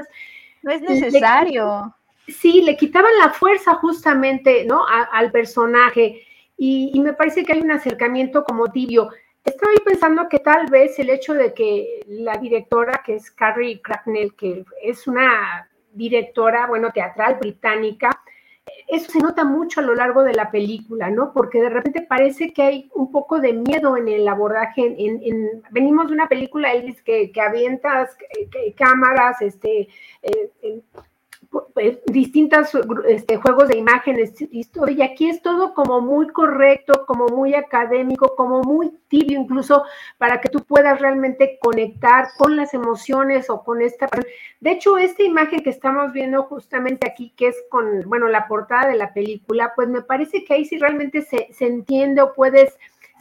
No es necesario. sí, le quitaban la fuerza justamente, ¿no? al personaje y, y me parece que hay un acercamiento como tibio. Estoy pensando que tal vez el hecho de que la directora, que es Carrie Cracknell, que es una directora, bueno, teatral británica, eso se nota mucho a lo largo de la película, ¿no? Porque de repente parece que hay un poco de miedo en el abordaje. En, venimos de una película, Elvis, que, que avientas eh, cámaras, este, eh, pues, distintos este, juegos de imágenes, y aquí es todo como muy correcto, como muy académico, como muy tibio incluso para que tú puedas realmente conectar con las emociones o con esta... De hecho, esta imagen que estamos viendo justamente aquí, que es con, bueno, la portada de la película, pues me parece que ahí sí realmente se, se entiende o puedes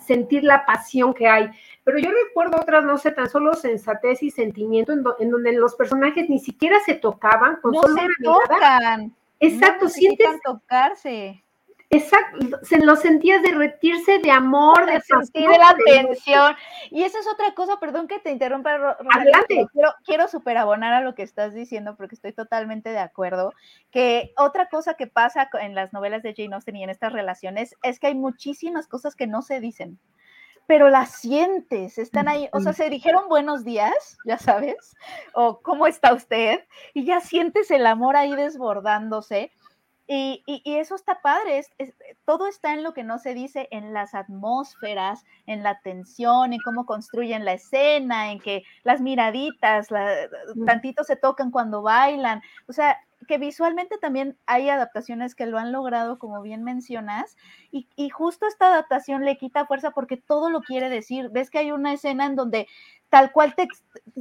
sentir la pasión que hay. Pero yo recuerdo otras, no sé, tan solo sensatez y sentimiento en, donde los personajes ni siquiera se tocaban con no se tocan. Exacto, no sientes tocarse. Exacto, se lo sentías derretirse de amor, de sentir de la atención. Y esa es otra cosa, perdón que te interrumpa, Adelante. Quiero, quiero superabonar a lo que estás diciendo porque estoy totalmente de acuerdo. Que otra cosa que pasa en las novelas de Jane Austen y en estas relaciones es que hay muchísimas cosas que no se dicen pero las sientes, están ahí, o sea, se dijeron buenos días, ya sabes, o cómo está usted, y ya sientes el amor ahí desbordándose. Y, y, eso está padre, todo está en lo que no se dice, en las atmósferas, en la tensión, en cómo construyen la escena, en que las miraditas, tantito se tocan cuando bailan, o sea, que visualmente también hay adaptaciones que lo han logrado, como bien mencionas, y, y, justo esta adaptación le quita fuerza porque todo lo quiere decir. Ves que hay una escena en donde tal cual te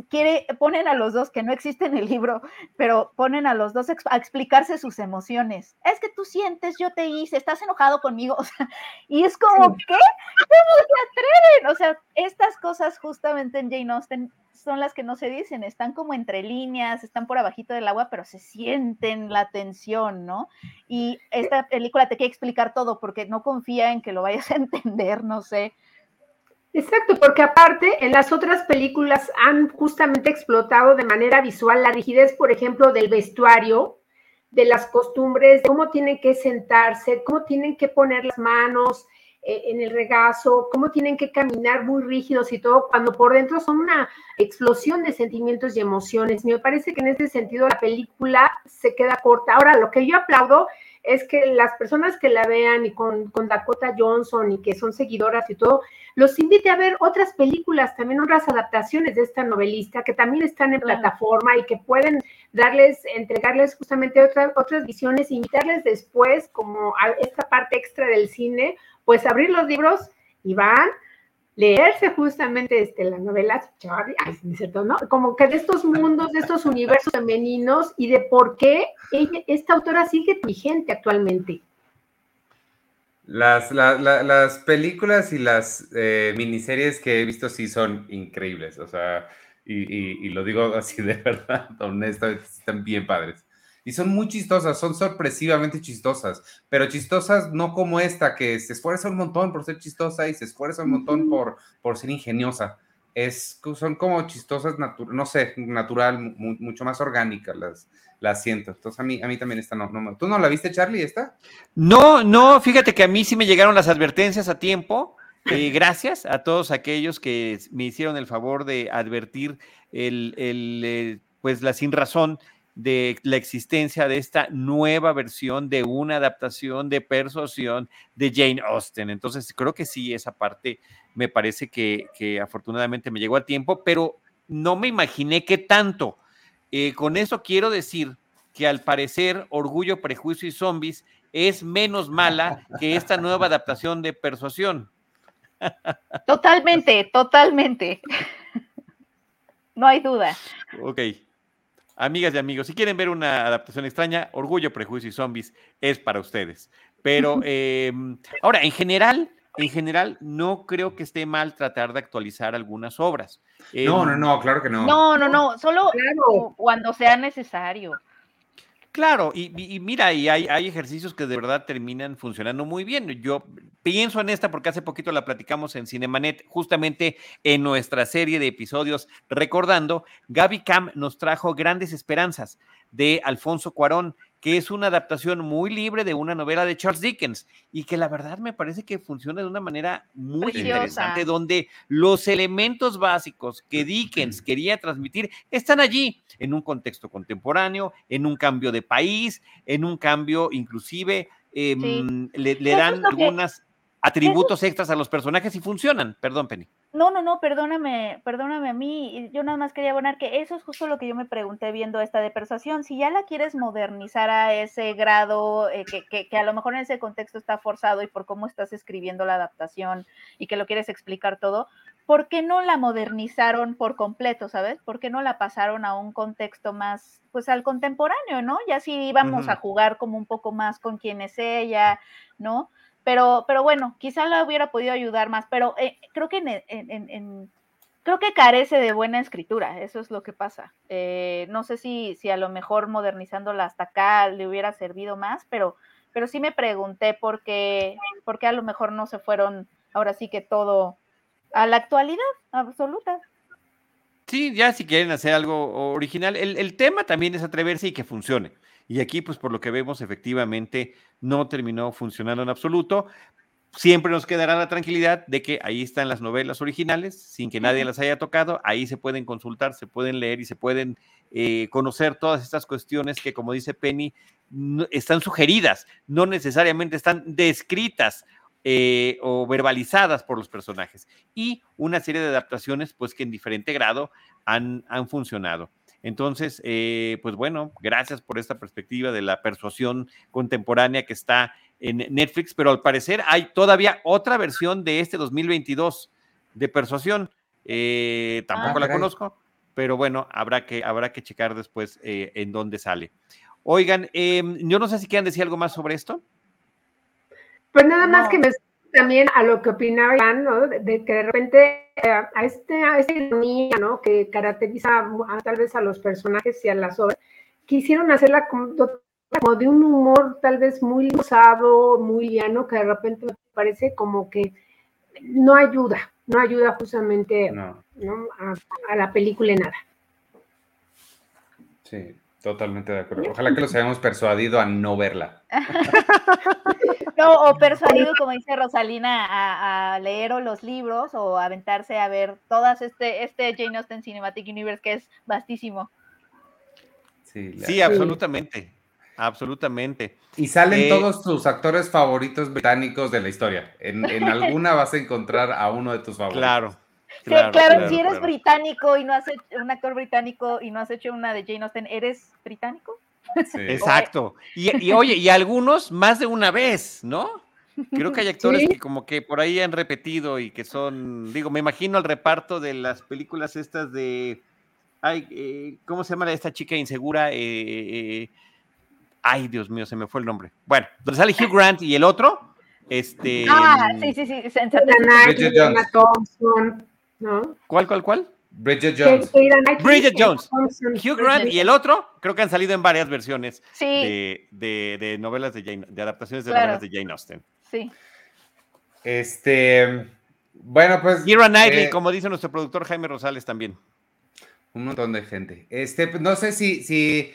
quiere, ponen a los dos, que no existe en el libro, pero ponen a los dos a explicarse sus emociones. Es que tú sientes, yo te hice, estás enojado conmigo, o sea, y es como, ¿qué? ¿Cómo se atreven? O sea, estas cosas justamente en Jane Austen son las que no se dicen, están como entre líneas, están por abajito del agua, pero se sienten la tensión, ¿no? Y esta película te quiere explicar todo porque no confía en que lo vayas a entender, no sé. Exacto, porque aparte en las otras películas han justamente explotado de manera visual la rigidez, por ejemplo, del vestuario, de las costumbres, de cómo tienen que sentarse, cómo tienen que poner las manos eh, en el regazo, cómo tienen que caminar muy rígidos y todo, cuando por dentro son una explosión de sentimientos y emociones. Me parece que en ese sentido la película se queda corta. Ahora, lo que yo aplaudo es que las personas que la vean y con, Dakota Johnson y que son seguidoras y todo, los invite a ver otras películas, también otras adaptaciones de esta novelista que también están en plataforma y que pueden darles, entregarles justamente otras, otras visiones, invitarles después como a esta parte extra del cine, pues abrir los libros y van leerse justamente este, las novelas, Charlie, cierto? ¿no? Como que de estos mundos, de estos universos femeninos y de por qué esta autora sigue vigente actualmente. Las, las películas y las eh, miniseries que he visto sí son increíbles, o sea, y, y lo digo así de verdad, honestamente, están bien padres. Y son muy chistosas, son sorpresivamente chistosas, pero chistosas no como esta, que se esfuerza un montón por ser chistosa y se esfuerza un montón por, por ser ingeniosa. Es, son como chistosas, no sé, natural, mucho más orgánicas las, las siento. Entonces a mí, a mí también esta no, no. ¿Tú no la viste, Charlie, esta? No, no, fíjate que a mí sí me llegaron las advertencias a tiempo. Eh, gracias a todos aquellos que me hicieron el favor de advertir el, el eh, pues la sin razón de la existencia de esta nueva versión de una adaptación de persuasión de Jane Austen. Entonces, creo que sí, esa parte me parece que, afortunadamente me llegó a tiempo, pero no me imaginé qué tanto. Eh, con eso quiero decir que al parecer Orgullo, Prejuicio y Zombies es menos mala que esta nueva adaptación de persuasión. Totalmente, totalmente. No hay duda. Ok. Amigas y amigos, si quieren ver una adaptación extraña, Orgullo, Prejuicio y Zombies es para ustedes. Pero em, ahora, en general, en general, no creo que esté mal tratar de actualizar algunas obras. no, no, em, no, claro que no. No, no, no, solo cuando sea necesario. Claro, y, mira, y hay, hay, ejercicios que de verdad terminan funcionando muy bien. Yo pienso en esta porque hace poquito la platicamos en Cinemanet, justamente en nuestra serie de episodios recordando, Gaby Cam nos trajo grandes esperanzas de Alfonso Cuarón que es una adaptación muy libre de una novela de Charles Dickens y que la verdad me parece que funciona de una manera muy interesante, donde los elementos básicos que Dickens quería transmitir están allí, en un contexto contemporáneo, en un cambio de país, en un cambio inclusive, em, le, dan algunas atributos extras a los personajes y funcionan. Perdón, Penny. No, no, no, perdóname, perdóname a mí. Yo nada más quería abonar que eso es justo lo que yo me pregunté viendo esta de persuasión. Si ya la quieres modernizar a ese grado, eh, que, que, que, a lo mejor en ese contexto está forzado y por cómo estás escribiendo la adaptación y que lo quieres explicar todo, ¿por qué no la modernizaron por completo, sabes? ¿Por qué no la pasaron a un contexto más, pues al contemporáneo, ¿no? Ya si íbamos a jugar como un poco más con quién es ella, ¿no? Pero, pero bueno, quizá la hubiera podido ayudar más, pero eh, creo que en, creo que carece de buena escritura, eso es lo que pasa. Eh, no sé si, si a lo mejor modernizándola hasta acá le hubiera servido más, pero, pero sí me pregunté por qué, por qué a lo mejor no se fueron ahora sí que todo a la actualidad absoluta. Sí, ya si quieren hacer algo original. El, el tema también es atreverse y que funcione. Y aquí, pues por lo que vemos, efectivamente no terminó funcionando en absoluto. Siempre nos quedará la tranquilidad de que ahí están las novelas originales, sin que nadie las haya tocado. Ahí se pueden consultar, se pueden leer y se pueden eh, conocer todas estas cuestiones que, como dice Penny, están sugeridas, no necesariamente están descritas eh, o verbalizadas por los personajes. Y una serie de adaptaciones, pues que en diferente grado han, han funcionado. Entonces, eh, pues bueno, gracias por esta perspectiva de la persuasión contemporánea que está en Netflix, pero al parecer hay todavía otra versión de este 2022 de persuasión. Eh, tampoco Ah, la caray. conozco, pero bueno, habrá que, habrá que checar después eh, en dónde sale. Oigan, em, yo no sé si quieran decir algo más sobre esto. Pues nada más No. que me también a lo que opinaba Iván, ¿no? De, que de repente eh, a, este, a esta ironía, ¿no? Que caracteriza a- tal vez a los personajes y a las obras, quisieron hacerla como, como de un humor tal vez muy usado, muy llano, que de repente me parece como que no ayuda, no ayuda justamente No, ¿no? a, a la película en nada. sí, totalmente de acuerdo. Ojalá que los hayamos persuadido a no verla. No, o persuadido, como dice Rosalina, a, a leer o los libros o aventarse a ver todas este, este Jane Austen Cinematic Universe que es vastísimo. Sí, la- Sí, absolutamente, absolutamente. Y salen Eh, todos tus actores favoritos británicos de la historia. En, en alguna vas a encontrar a uno de tus favoritos. Claro. Sí, claro, claro, si eres claro. británico y no has hecho un actor británico y no has hecho una de Jane Austen, ¿eres británico? Sí. Exacto. Y, y oye, y algunos más de una vez, ¿no? Creo que hay actores Sí. que como que por ahí han repetido y que son, digo, me imagino el reparto de las películas estas de, ay, eh, ¿cómo se llama esta chica insegura? Eh, eh, ay, Dios mío, se me fue el nombre. Bueno, donde sale Hugh Grant y el otro, este, ah, sí, sí, sí. Bridget Jones. Thompson, ¿no? ¿cuál, cuál, cuál? Bridget Jones. Bridget Jones. Hugh Grant y el otro, creo que han salido en varias versiones Sí, de, de- de novelas de Jane, de adaptaciones de Claro. novelas de Jane Austen. sí. Este, bueno, pues. Kira Knightley, eh, como dice nuestro productor Jaime Rosales también. Un montón de gente. Este, pues, no sé si, si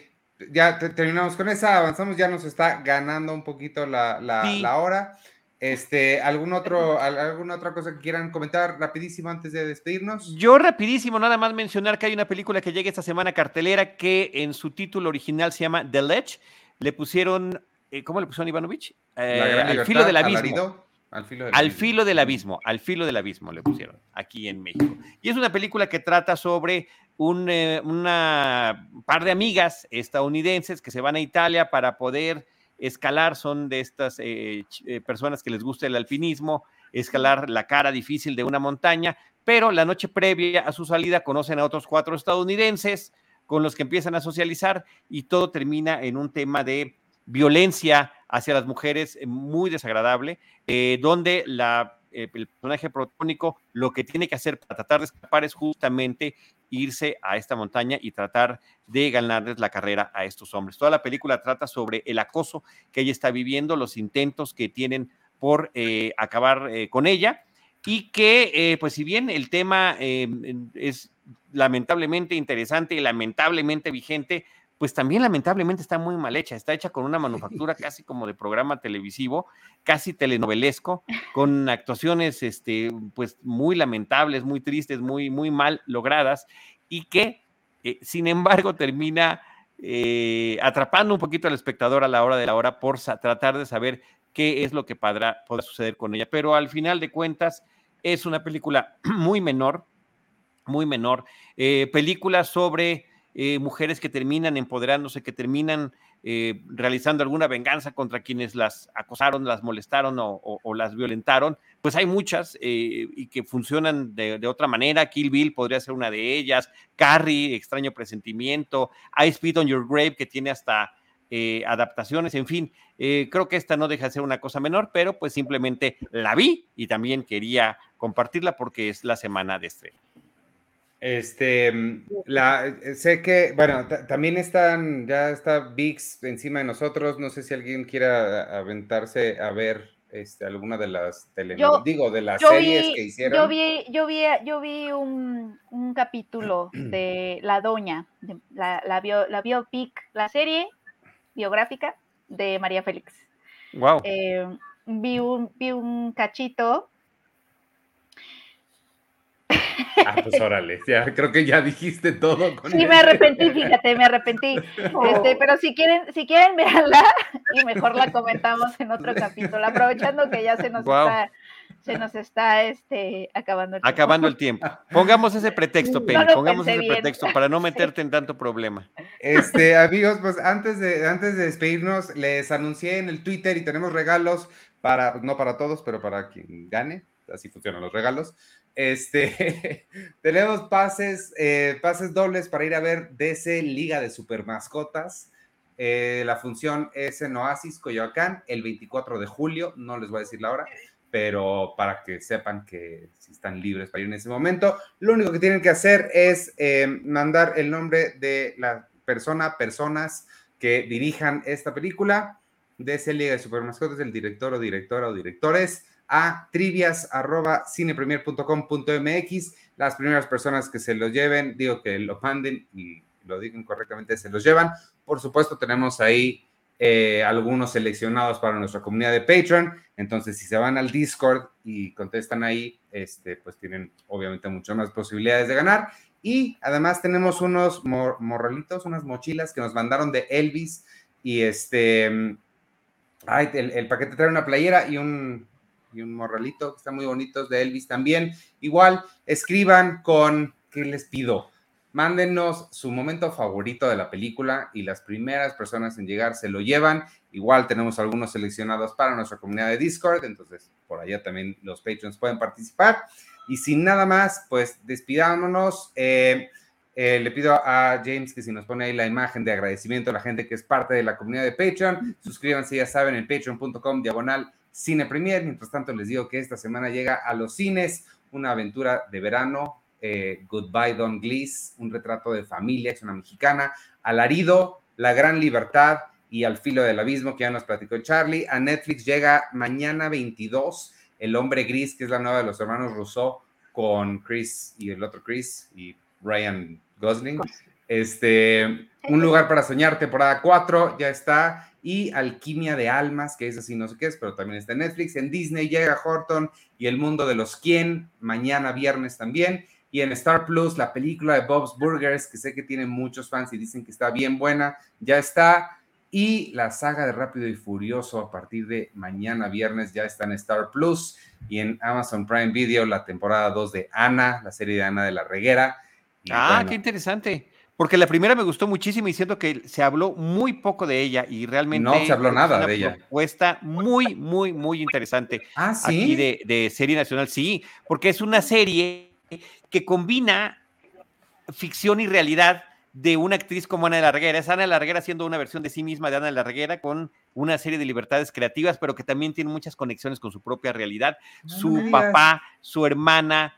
ya te- terminamos con esa, avanzamos, ya nos está ganando un poquito la, la- Sí. la hora. Este, ¿algún otro, al- alguna otra cosa que quieran comentar rapidísimo antes de despedirnos? Yo rapidísimo, nada más mencionar que hay una película que llega esta semana cartelera que en su título original se llama The Ledge. Le pusieron, eh, ¿cómo le pusieron Ivanovich? Eh, al filo del abismo. alarido, al filo del Al abismo. filo del abismo, al filo del abismo le pusieron aquí en México. Y es una película que trata sobre un eh, una par de amigas estadounidenses que se van a Italia para poder escalar, son de estas eh, eh, personas que les gusta el alpinismo, escalar la cara difícil de una montaña, pero la noche previa a su salida conocen a otros cuatro estadounidenses con los que empiezan a socializar y todo termina en un tema de violencia hacia las mujeres eh, muy desagradable, eh, donde la, el personaje protagónico lo que tiene que hacer para tratar de escapar es justamente irse a esta montaña y tratar de ganarles la carrera a estos hombres. Toda la película trata sobre el acoso que ella está viviendo, los intentos que tienen por eh, acabar eh, con ella y que, eh, pues si bien el tema eh, es lamentablemente interesante y lamentablemente vigente, pues también lamentablemente está muy mal hecha. Está hecha con una manufactura casi como de programa televisivo, casi telenovelesco, con actuaciones este, pues muy lamentables, muy tristes, muy, muy mal logradas y que, eh, sin embargo, termina eh, atrapando un poquito al espectador a la hora de la hora por tratar de saber qué es lo que podrá, podrá suceder con ella. Pero al final de cuentas, es una película muy menor, muy menor. Eh, película sobre eh, mujeres que terminan empoderándose, que terminan eh, realizando alguna venganza contra quienes las acosaron, las molestaron o, las violentaron. Pues hay muchas eh, y que funcionan de, otra manera. Kill Bill podría ser una de ellas. Carrie, Extraño Presentimiento. I Spit on Your Grave, que tiene hasta adaptaciones. En fin, creo que esta no deja de ser una cosa menor, pero pues simplemente la vi y también quería compartirla porque es la semana de estreno. Este, mm, la, eh, sé que, bueno, ta- también están, ya está VIX encima de nosotros. No sé si alguien quiera aventarse a ver este, alguna de las telenovelas, digo, de las series vi, que hicieron. yo vi, yo vi, yo vi un, un capítulo de La Doña, de la, la, bio- la biopic, la serie biográfica de María Félix. Wow. Eh, vi, un, vi un cachito. Ah, pues órale, ya, creo que ya dijiste todo. Con Sí, me eso. arrepentí, fíjate, me arrepentí. Oh. Este, pero si quieren, si quieren verla, y mejor la comentamos en otro capítulo, aprovechando que ya se nos Guau. está, se nos está este, acabando el tiempo. Acabando el tiempo. Pongamos ese pretexto, No Penny. lo Pongamos ese bien. pretexto para no meterte en tanto problema. Este, amigos, pues antes de, antes de despedirnos, les anuncié en el Twitter y tenemos regalos para, no para todos, pero para quien gane, así funcionan los regalos. Este, tenemos pases, eh, pases dobles para ir a ver DC Liga de Super Mascotas. Eh, la función es en Oasis, Coyoacán, el 24 de julio. No les voy a decir la hora, pero para que sepan que si están libres para ir en ese momento, lo único que tienen que hacer es eh, mandar el nombre de la persona, personas que dirijan esta película ese Liga de Supermascotas, el director o directora o directores, a trivias.cinepremier.com.mx. Las primeras personas que se lo lleven, digo que lo manden y lo digan correctamente, se los llevan. Por supuesto, tenemos ahí eh, algunos seleccionados para nuestra comunidad de Patreon. Entonces, si se van al Discord y contestan ahí, este, pues tienen obviamente muchas más posibilidades de ganar. Y además tenemos unos morralitos, unas mochilas que nos mandaron de Elvis. Y este, ay, el, paquete trae una playera y un, y un morralito que están muy bonitos de Elvis también. Igual, escriban con, ¿qué les pido? Mándenos su momento favorito de la película y las primeras personas en llegar se lo llevan. Igual tenemos algunos seleccionados para nuestra comunidad de Discord, entonces por allá también los patrons pueden participar. Y sin nada más, pues despidámonos. Eh, eh, le pido a James que si nos pone ahí la imagen de agradecimiento a la gente que es parte de la comunidad de Patreon, suscríbanse, ya saben, en patreon.com diagonal cine premier. Mientras tanto, les digo que esta semana llega a los cines una aventura de verano, eh, Goodbye Don Glees, un retrato de familia, es una mexicana, Alarido, La Gran Libertad y Al Filo del Abismo, que ya nos platicó Charlie. A Netflix llega mañana 22 el hombre gris, que es la nueva de los hermanos Rousseau, con Chris y el otro Chris y Ryan Gosling. Este, Un lugar para soñar, temporada 4, ya está. Y Alquimia de Almas, que es así, no sé qué es, pero también está en Netflix. En Disney llega Horton y El Mundo de los Quién, mañana viernes también. Y en Star Plus, la película de Bob's Burgers, que sé que tiene muchos fans y dicen que está bien buena, ya está. Y la saga de Rápido y Furioso a partir de mañana viernes ya está en Star Plus y en Amazon Prime Video la temporada 2 de Ana, la serie de Ana de la Reguera. ah, qué interesante. Porque la primera me gustó muchísimo y siento que se habló muy poco de ella y realmente. No se habló nada de ella. Propuesta muy, muy, muy interesante. Ah, sí. Aquí de, de serie nacional, sí, porque es una serie que combina ficción y realidad de una actriz como Ana de la Reguera. Es Ana de la Reguera haciendo una versión de sí misma de Ana de la Reguera con una serie de libertades creativas, pero que también tiene muchas conexiones con su propia realidad. su papá, su hermana,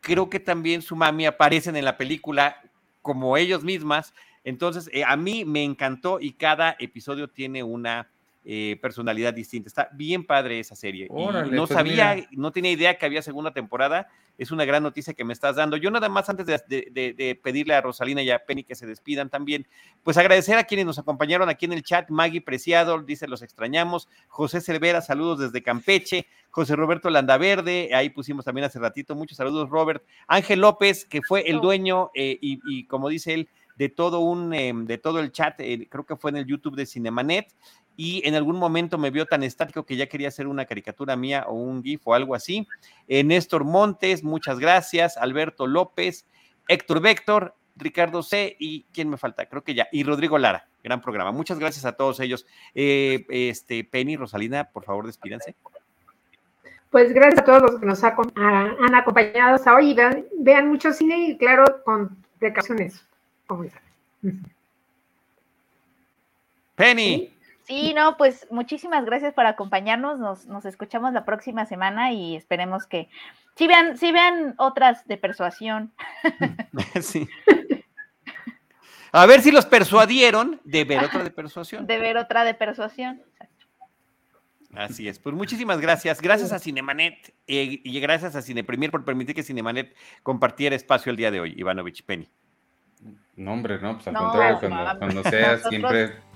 creo que también su mami aparecen en la película como ellos mismas. Entonces, eh, a mí me encantó y cada episodio tiene una eh, personalidad distinta. Está bien padre esa serie. no pues sabía, no tenía idea que había segunda temporada es una gran noticia que me estás dando. Yo nada más antes de, pedirle a Rosalina y a Penny que se despidan también, pues agradecer a quienes nos acompañaron aquí en el chat. Maggie Preciado dice los extrañamos. José Cervera, saludos desde Campeche. José Roberto Landaverde, ahí pusimos también hace ratito. Muchos saludos, Robert. Ángel López, que fue el dueño eh, y, como dice él, de todo un, em, de todo el chat, eh, creo que fue en el YouTube de Cinemanet y en algún momento me vio tan estático que ya quería hacer una caricatura mía o un GIF o algo así. Eh, Néstor Montes, muchas gracias. Alberto López, Héctor Véctor, Ricardo C. y ¿quién me falta? Creo que ya. Y Rodrigo Lara, gran programa. Muchas gracias a todos ellos. Eh, este, Penny, Rosalina, por favor, despídanse. Pues gracias a todos los que nos han acompañado hasta hoy. Vean, vean mucho cine y, claro, con precauciones. Penny. Sí, no, pues muchísimas gracias por acompañarnos. Nos, escuchamos la próxima semana y esperemos que sí vean, sí vean otras de persuasión. Sí. A ver si los persuadieron de ver otra de persuasión. De ver otra de persuasión. Así es. Pues muchísimas gracias. Gracias a Cinemanet eh, y gracias a Cinepremier por permitir que Cinemanet compartiera espacio el día de hoy, Ivanovich Penny. No, hombre, no, pues al contrario, cuando, cuando sea, siempre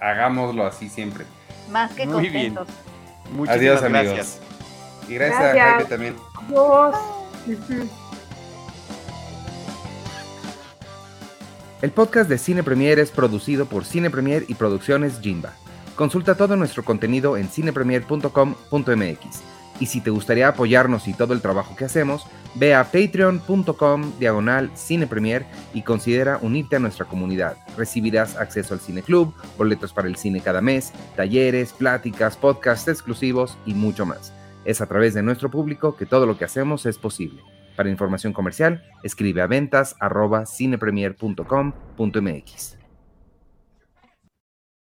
hagámoslo así siempre. Más que Muy contentos. Bien. Adiós, amigos. Gracias. Y gracias, a Jaime también. Adiós. El podcast de Cine Premier es producido por Cine Premier y Producciones Jimba. Consulta todo nuestro contenido en cinepremier.com.mx. Y si te gustaría apoyarnos y todo el trabajo que hacemos, ve a patreon.com diagonal cinepremier y considera unirte a nuestra comunidad. Recibirás acceso al cine club, boletos para el cine cada mes, talleres, pláticas, podcasts exclusivos y mucho más. Es a través de nuestro público que todo lo que hacemos es posible. Para información comercial, escribe a ventas cinepremier.com.mx.